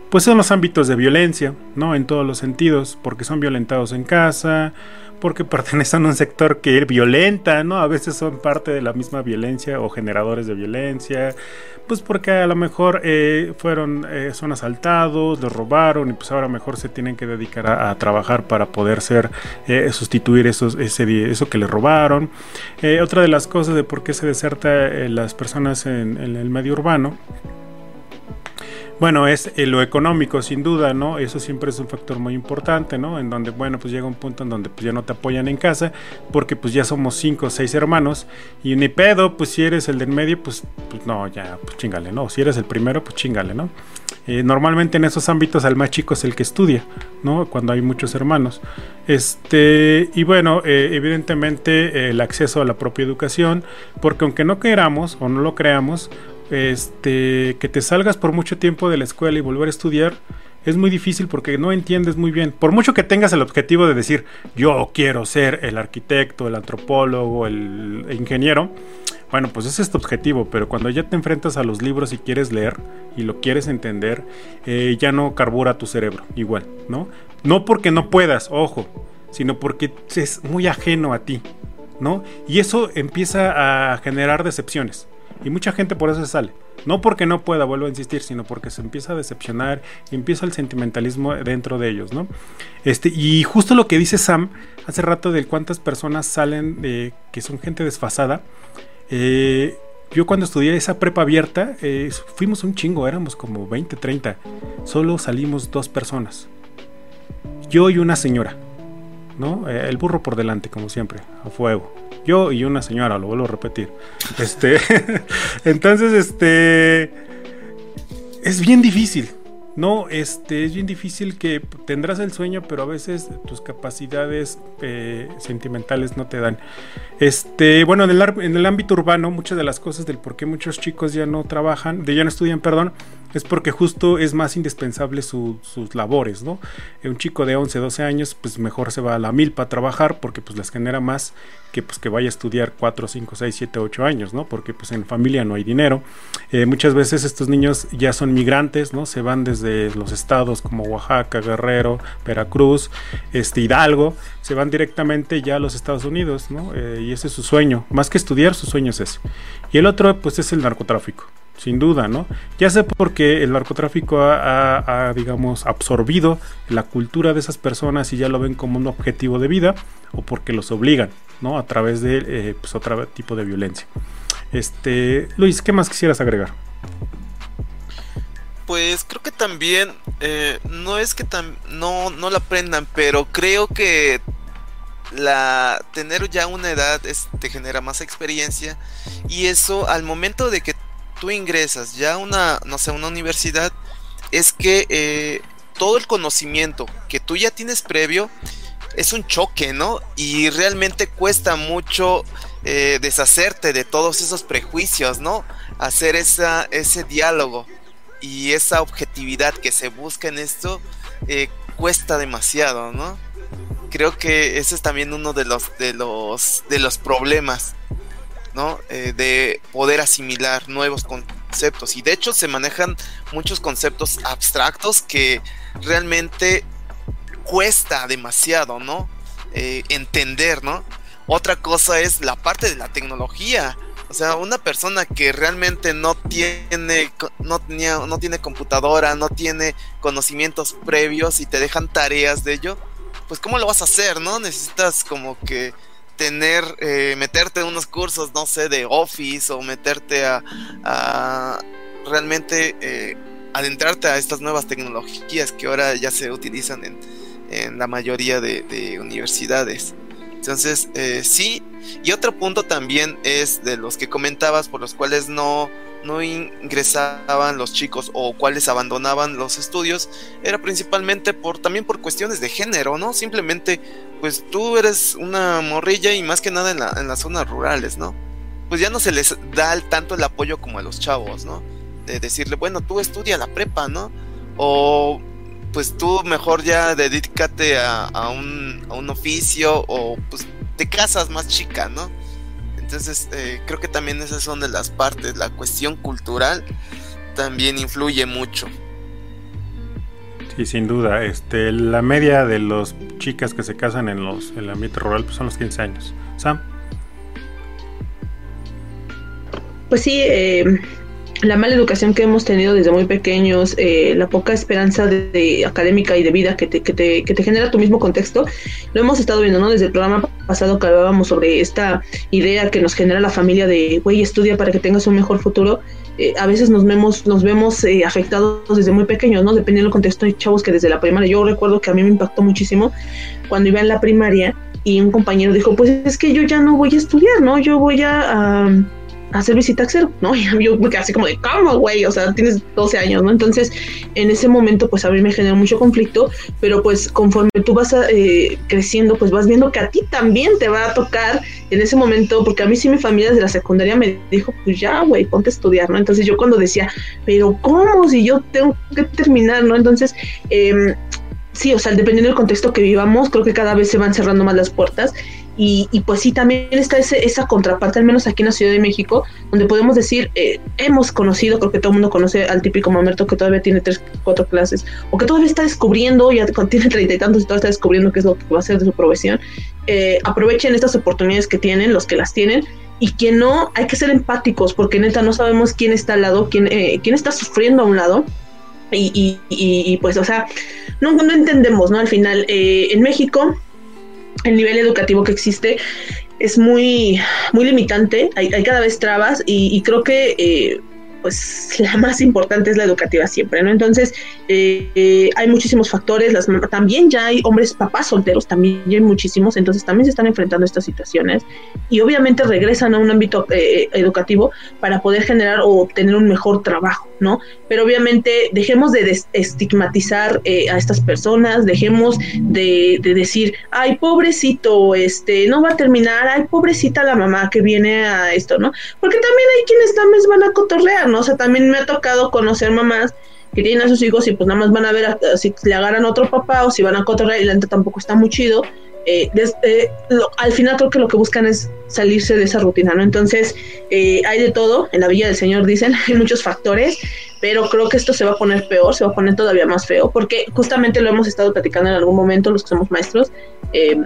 pues son los ámbitos de violencia, ¿no? En todos los sentidos, porque son violentados en casa, porque pertenecen a un sector que violenta, ¿no? A veces son parte de la misma violencia o generadores de violencia, pues porque a lo mejor eh, fueron, eh, son asaltados, los robaron y pues ahora mejor se tienen que dedicar a, trabajar para poder ser, eh, sustituir esos, ese, eso que le robaron. otra de las cosas de por qué se deserta las personas en el medio urbano bueno, es eh, lo económico, sin duda, ¿no? Eso siempre es un factor muy importante, ¿no? En donde, bueno, pues llega un punto en donde pues ya no te apoyan en casa, porque pues ya somos cinco o seis hermanos, y ni pedo, pues si eres el del medio, pues, pues no, ya, pues chingale, ¿no? Si eres el primero, pues chingale, ¿no? Eh, normalmente en esos ámbitos el más chico es el que estudia, ¿no? Cuando hay muchos hermanos. Este, y bueno, eh, evidentemente el acceso a la propia educación, porque aunque no queramos o no lo creamos, este, que te salgas por mucho tiempo de la escuela y volver a estudiar es muy difícil porque no entiendes muy bien. Por mucho que tengas el objetivo de decir, yo quiero ser el arquitecto, el antropólogo, el ingeniero, bueno, pues ese es tu objetivo, pero cuando ya te enfrentas a los libros y quieres leer y lo quieres entender, eh, ya no carbura tu cerebro, igual, ¿no? No porque no puedas, ojo, sino porque es muy ajeno a ti, ¿no? Y eso empieza a generar decepciones. Y mucha gente por eso se sale. No porque no pueda, vuelvo a insistir, sino porque se empieza a decepcionar y empieza el sentimentalismo dentro de ellos, ¿no? Este, y justo lo que dice Sam hace rato de cuántas personas salen de que son gente desfasada. Eh, yo cuando estudié esa prepa abierta, eh, fuimos un chingo, éramos como 20, 30. Solo salimos dos personas. Yo y una señora. ¿No? Eh, el burro por delante, como siempre, a fuego. Yo y una señora, lo vuelvo a repetir. Este, entonces, este, es bien difícil. No, este, es bien difícil que tendrás el sueño, pero a veces tus capacidades eh, sentimentales no te dan. Este, bueno, en el, en el ámbito urbano, muchas de las cosas del por qué muchos chicos ya no trabajan, de ya no estudian, perdón, es porque justo es más indispensable sus labores, ¿no? Eh, un chico de 11, 12 años, pues mejor se va a la milpa a trabajar porque pues les genera más que pues que vaya a estudiar 4, 5, 6, 7, 8 años, ¿no? Porque pues en familia no hay dinero. Eh, muchas veces estos niños ya son migrantes, ¿no? Se van desde los estados como Oaxaca, Guerrero, Veracruz, este, Hidalgo, se van directamente ya a los Estados Unidos, ¿no? Eh, y ese es su sueño. Más que estudiar, su sueño es ese. Y el otro, pues es el narcotráfico sin duda, ¿no? Ya sé porque el narcotráfico ha, digamos, absorbido la cultura de esas personas y ya lo ven como un objetivo de vida o porque los obligan, ¿no? A través de eh, pues, otro tipo de violencia. Este, Luis, ¿qué más quisieras agregar?
Pues creo que también, eh, no es que no, no la aprendan, pero creo que la tener ya una edad te genera más experiencia y eso al momento de que tú ingresas ya a una, no sé, una universidad, es que eh, todo el conocimiento que tú ya tienes previo es un choque, ¿no? Y realmente cuesta mucho eh, deshacerte de todos esos prejuicios, ¿no? Hacer esa, ese diálogo y esa objetividad que se busca en esto eh, cuesta demasiado, ¿no? Creo que ese es también uno de los, de los, de los problemas ¿no? Eh, de poder asimilar nuevos conceptos. Y de hecho se manejan muchos conceptos abstractos que realmente cuesta demasiado, ¿no? Eh, entender, ¿no? Otra cosa es la parte de la tecnología. O sea, una persona que realmente no tiene, no, no tiene computadora, no tiene conocimientos previos y te dejan tareas de ello, pues ¿cómo lo vas a hacer, no? Necesitas como que tener, eh, meterte en unos cursos, no sé, de Office o meterte a, realmente eh, adentrarte a estas nuevas tecnologías que ahora ya se utilizan en, en la mayoría de, universidades. Entonces, eh, sí, y otro punto también es de los que comentabas por los cuales no no ingresaban los chicos o cuáles abandonaban los estudios era principalmente por también por cuestiones de género, ¿no? Simplemente pues tú eres una morrilla y más que nada en, la, en las zonas rurales, ¿no? Pues ya no se les da tanto el apoyo como a los chavos, ¿no? De decirle, bueno, tú estudia la prepa, ¿no? O pues tú mejor ya dedícate a, a, un, a un oficio o pues te casas más chica, ¿no? Entonces, eh, creo que también esas son de las partes. La cuestión cultural también influye mucho.
Sí, sin duda. Este, la media de las chicas que se casan en los en el ambiente rural pues, son los 15 años. Sam.
Pues sí, eh, la mala educación que hemos tenido desde muy pequeños, eh, la poca esperanza de, académica y de vida que te, que, te, que te genera tu mismo contexto, lo hemos estado viendo, ¿no? Desde el programa pasado que hablábamos sobre esta idea que nos genera la familia de, güey, estudia para que tengas un mejor futuro. Eh, a veces nos vemos, nos vemos eh, afectados desde muy pequeños, ¿no? Dependiendo del contexto, hay chavos que desde la primaria, yo recuerdo que a mí me impactó muchísimo cuando iba en la primaria y un compañero dijo, pues es que yo ya no voy a estudiar, ¿no? Yo voy a hacer visita cero, ¿no? Y yo me quedé así como de, ¿cómo, güey? O sea, tienes 12 años, ¿no? Entonces, en ese momento, pues a mí me generó mucho conflicto, pero pues conforme tú vas eh, creciendo, pues vas viendo que a ti también te va a tocar en ese momento, porque a mí sí mi familia desde la secundaria me dijo, pues ya, güey, ponte a estudiar, ¿no? Entonces yo cuando decía, pero ¿cómo? Si yo tengo que terminar, ¿no? Entonces, eh, sí, o sea, dependiendo del contexto que vivamos, creo que cada vez se van cerrando más las puertas y, y, pues sí, también está ese, esa contraparte, al menos aquí en la Ciudad de México, donde podemos decir, eh, hemos conocido, creo que todo el mundo conoce al típico mamerto que todavía tiene tres, cuatro clases, o que todavía está descubriendo, ya tiene treinta y tantos y todavía está descubriendo qué es lo que va a hacer de su profesión. Eh, aprovechen estas oportunidades que tienen, los que las tienen, y que no, hay que ser empáticos, porque neta no sabemos quién está al lado, quién, eh, quién está sufriendo a un lado. Y, y, y, pues, o sea, no, no entendemos, ¿no? Al final, en México el nivel educativo que existe es muy, muy limitante, hay, hay cada vez trabas y, y creo que eh, pues la más importante es la educativa siempre, ¿no? Entonces, eh, eh, hay muchísimos factores, las, también ya hay hombres papás solteros, también hay muchísimos, entonces también se están enfrentando a estas situaciones y obviamente regresan a un ámbito eh, educativo para poder generar o obtener un mejor trabajo, ¿no? Pero obviamente dejemos de estigmatizar a estas personas, dejemos de, de, decir, ay, pobrecito, este, no va a terminar, ay, pobrecita la mamá que viene a esto, ¿no? Porque también hay quienes también van a cotorrear, O sea, también me ha tocado conocer mamás que tienen a sus hijos y pues nada más van a ver si le agarran otro papá o si van a cotorrear y la neta tampoco está muy chido. Eh, lo, al final creo que lo que buscan es salirse de esa rutina, ¿no? Entonces, eh, hay de todo, en la Villa del Señor dicen, hay muchos factores, pero creo que esto se va a poner peor, se va a poner todavía más feo, porque justamente lo hemos estado platicando en algún momento los que somos maestros, eh,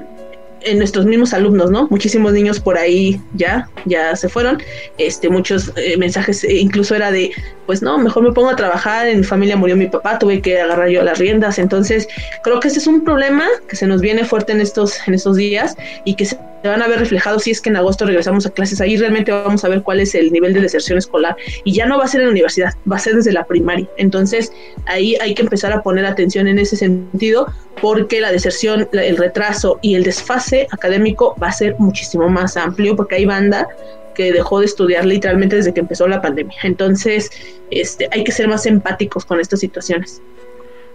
en nuestros mismos alumnos, ¿no? Muchísimos niños por ahí ya, ya se fueron. Este, muchos eh, mensajes, eh, incluso era de, pues no, mejor me pongo a trabajar, en mi familia murió mi papá, tuve que agarrar yo las riendas. Entonces, creo que ese es un problema que se nos viene fuerte en estos, en estos días y que se van a ver reflejados si es que en agosto regresamos a clases. Ahí realmente vamos a ver cuál es el nivel de deserción escolar. Y ya no va a ser en la universidad, va a ser desde la primaria. Entonces, ahí hay que empezar a poner atención en ese sentido porque la deserción, el retraso y el desfase académico va a ser muchísimo más amplio porque hay banda que dejó de estudiar literalmente desde que empezó la pandemia. Entonces, este, hay que ser más empáticos con estas situaciones.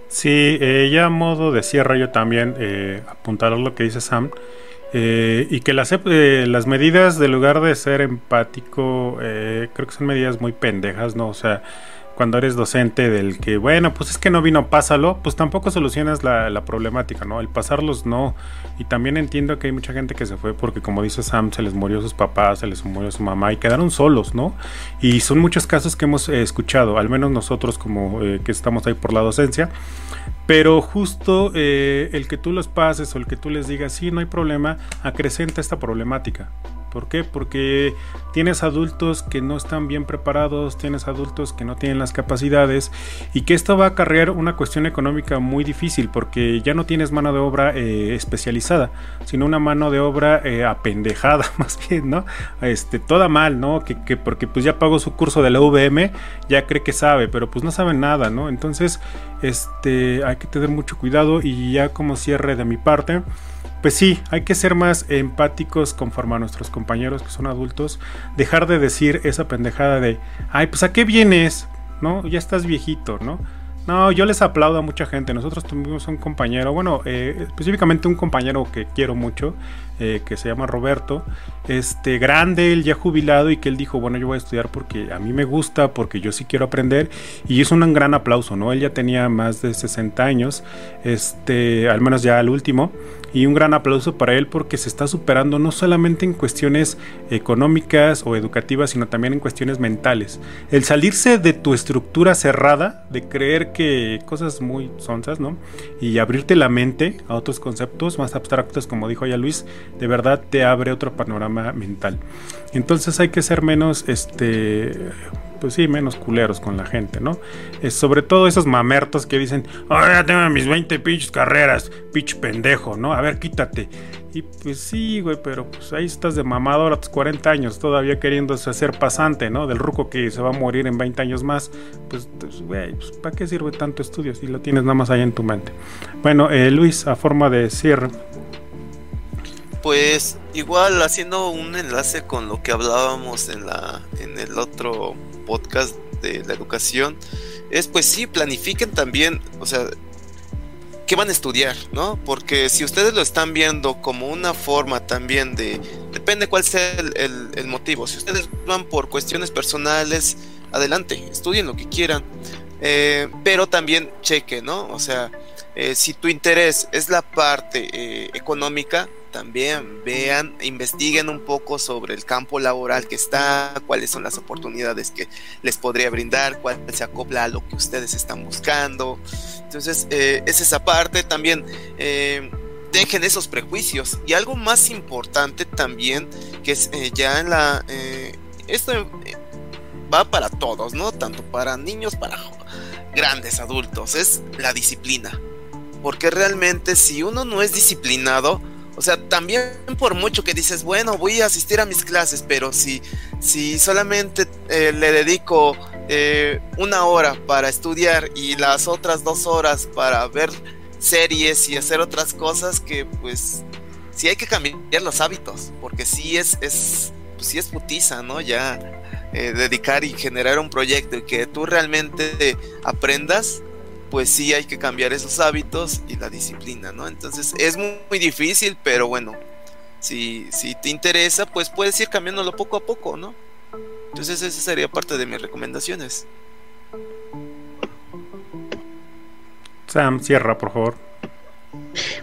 Sí, eh, ya a modo de cierre yo también eh, apuntar lo que dice Sam eh, y que las, eh, las medidas de lugar de ser empático eh, creo que son medidas muy pendejas, ¿no? O sea, cuando eres docente del que, bueno, pues es que no vino, pásalo, pues tampoco solucionas la, la, problemática, ¿no? El pasarlos no. Y también entiendo que hay mucha gente que se fue porque, como dice Sam, se les murió sus papás, se les murió su mamá y quedaron solos, ¿no? Y son muchos casos que hemos eh, escuchado, al menos nosotros como eh, que estamos ahí por la docencia. Pero justo eh, el que tú los pases o el que tú les digas, sí, no hay problema, acrecenta esta problemática. ¿Por qué? Porque tienes adultos que no están bien preparados, tienes adultos que no tienen las capacidades y que esto va a acarrear una cuestión económica muy difícil porque ya no tienes mano de obra eh, especializada, sino una mano de obra eh, apendejada más bien, ¿no? Este, toda mal, ¿no? Que, que, porque pues ya pagó su curso de la VM, ya cree que sabe, pero pues no sabe nada, ¿no? Entonces, este, hay que tener mucho cuidado y ya como cierre de mi parte, pues sí, hay que ser más empáticos conforme a nuestros compañeros que son adultos, dejar de decir esa pendejada de, ay, pues a qué vienes, ¿no? Ya estás viejito, ¿no? No, yo les aplaudo a mucha gente. Nosotros tuvimos un compañero, bueno, eh, específicamente un compañero que quiero mucho, eh, que se llama Roberto, este grande, él ya jubilado y que él dijo, bueno, yo voy a estudiar porque a mí me gusta, porque yo sí quiero aprender y es un gran aplauso, ¿no? Él ya tenía más de 60 años, este, al menos ya al último y un gran aplauso para él porque se está superando no solamente en cuestiones económicas o educativas, sino también en cuestiones mentales. El salirse de tu estructura cerrada, de creer que cosas muy sonsas, ¿no? Y abrirte la mente a otros conceptos más abstractos, como dijo ya Luis, de verdad te abre otro panorama mental. Entonces hay que ser menos, este pues sí, menos culeros con la gente, ¿no? Es sobre todo esos mamertos que dicen, ya tengo mis 20 pinches carreras, pinche pendejo, ¿no? A ver, quítate. Y pues sí, güey, pero pues ahí estás de mamador a tus 40 años, todavía queriéndose hacer pasante, ¿no? Del ruco que se va a morir en 20 años más. Pues, pues güey, pues, ¿para qué sirve tanto estudio si lo tienes nada más ahí en tu mente? Bueno, eh, Luis, a forma de cierre.
Pues igual haciendo un enlace con lo que hablábamos en la en el otro podcast de la educación, es pues sí, planifiquen también, o sea, qué van a estudiar, ¿no? Porque si ustedes lo están viendo como una forma también de, depende cuál sea el, motivo, si ustedes van por cuestiones personales, adelante, estudien lo que quieran, eh, pero también cheque, ¿no? O sea, eh, si tu interés es la parte eh, económica, también vean, investiguen un poco sobre el campo laboral que está, cuáles son las oportunidades que les podría brindar, cuál se acopla a lo que ustedes están buscando. Entonces, eh, es esa parte también. Eh, dejen esos prejuicios. Y algo más importante también, que es eh, ya en la... esto va para todos, ¿no? Tanto para niños, para grandes adultos. Es la disciplina. Porque realmente si uno no es disciplinado, o sea, también por mucho que dices, bueno, voy a asistir a mis clases, pero si, si solamente eh, le dedico eh, una hora para estudiar y las otras dos horas para ver series y hacer otras cosas, que pues sí hay que cambiar los hábitos, porque sí es, es, pues sí es putiza, ¿no? Ya eh, dedicar y generar un proyecto y que tú realmente aprendas pues sí hay que cambiar esos hábitos y la disciplina, ¿no? Entonces es muy, difícil, pero bueno, si, si te interesa, pues puedes ir cambiándolo poco a poco, ¿no? Entonces esa sería parte de mis recomendaciones.
Sam, cierra, por favor.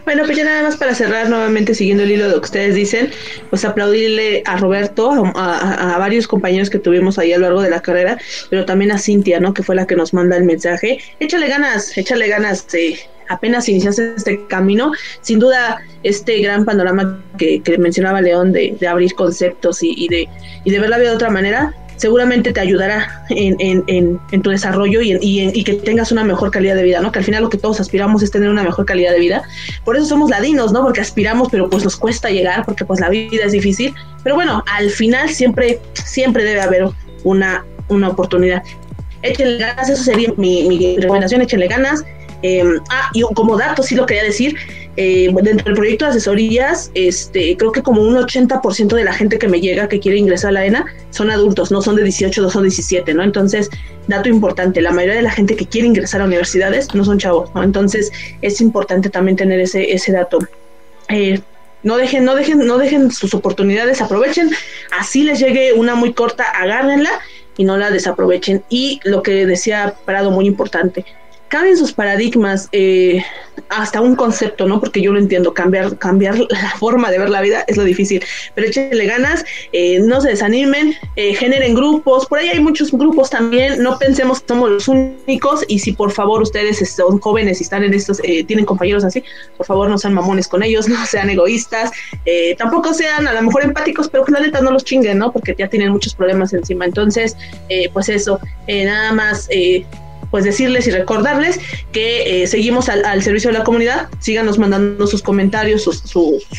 Bueno, pues ya nada más para cerrar nuevamente siguiendo el hilo de lo que ustedes dicen, pues aplaudirle a Roberto, a, varios compañeros que tuvimos ahí a lo largo de la carrera, pero también a Cintia, ¿no? Que fue la que nos manda el mensaje. Échale ganas, échale ganas, eh, apenas iniciaste este camino, sin duda este gran panorama que, mencionaba León de, abrir conceptos y, de, y de ver la vida de otra manera, seguramente te ayudará en, en, en, tu desarrollo y, y, que tengas una mejor calidad de vida, ¿no? Que al final lo que todos aspiramos es tener una mejor calidad de vida. Por eso somos ladinos, ¿no? Porque aspiramos, pero pues nos cuesta llegar, porque pues la vida es difícil. Pero bueno, al final siempre, siempre debe haber una, una oportunidad. Échenle ganas, eso sería mi, mi recomendación, échenle ganas. Eh, ah, y como dato, sí lo quería decir, eh, dentro del proyecto de asesorías, este, creo que como un 80% de la gente que me llega que quiere ingresar a la ENA son adultos, no son de 18, no son 17, ¿no? Entonces, dato importante, la mayoría de la gente que quiere ingresar a universidades no son chavos, ¿no? Entonces, es importante también tener ese, ese dato. Eh, no dejen, no dejen, no dejen sus oportunidades, aprovechen, así les llegue una muy corta, agárrenla y no la desaprovechen. Y lo que decía Prado, muy importante, cambien sus paradigmas eh, hasta un concepto, ¿no? Porque yo lo entiendo, cambiar, cambiar la forma de ver la vida es lo difícil, pero échenle ganas, eh, no se desanimen, eh, generen grupos, por ahí hay muchos grupos también, no pensemos que somos los únicos. Y si por favor ustedes son jóvenes y están en estos, tienen compañeros así, por favor no sean mamones con ellos, no sean egoístas, tampoco sean a lo mejor empáticos, pero que la neta no los chinguen, ¿no? Porque ya tienen muchos problemas encima, entonces, pues eso, nada más pues decirles y recordarles que eh, seguimos al, servicio de la comunidad, síganos mandando sus comentarios, sus,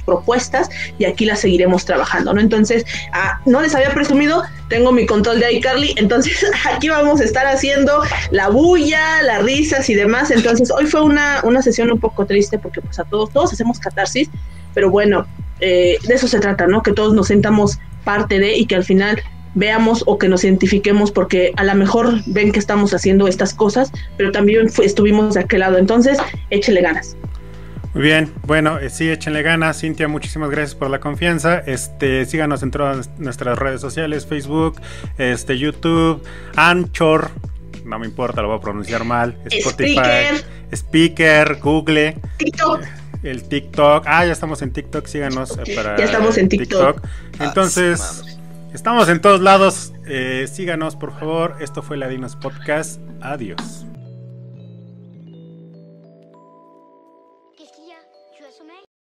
propuestas y aquí las seguiremos trabajando, ¿no? Entonces, ah, no les había presumido, tengo mi control de iCarly, entonces aquí vamos a estar haciendo la bulla, las risas y demás, entonces hoy fue una, una sesión un poco triste porque pues a todos, todos hacemos catarsis, pero bueno, eh, de eso se trata, ¿no? Que todos nos sentamos parte de y que al final veamos o que nos identifiquemos porque a lo mejor ven que estamos haciendo estas cosas, pero también estuvimos de aquel lado. Entonces, échele ganas.
Muy bien, bueno, eh, sí, échenle ganas. Cintia, muchísimas gracias por la confianza. Este, síganos en todas nuestras redes sociales, Facebook, este, YouTube, Anchor, no me importa, lo voy a pronunciar mal. Spotify, Speaker, Speaker Google,
TikTok.
El TikTok. Ah, ya estamos en TikTok, síganos
eh, para ya estamos en TikTok.
Entonces, estamos en todos lados. Eh, síganos, por favor. Esto fue Ladinos Podcast. Adiós.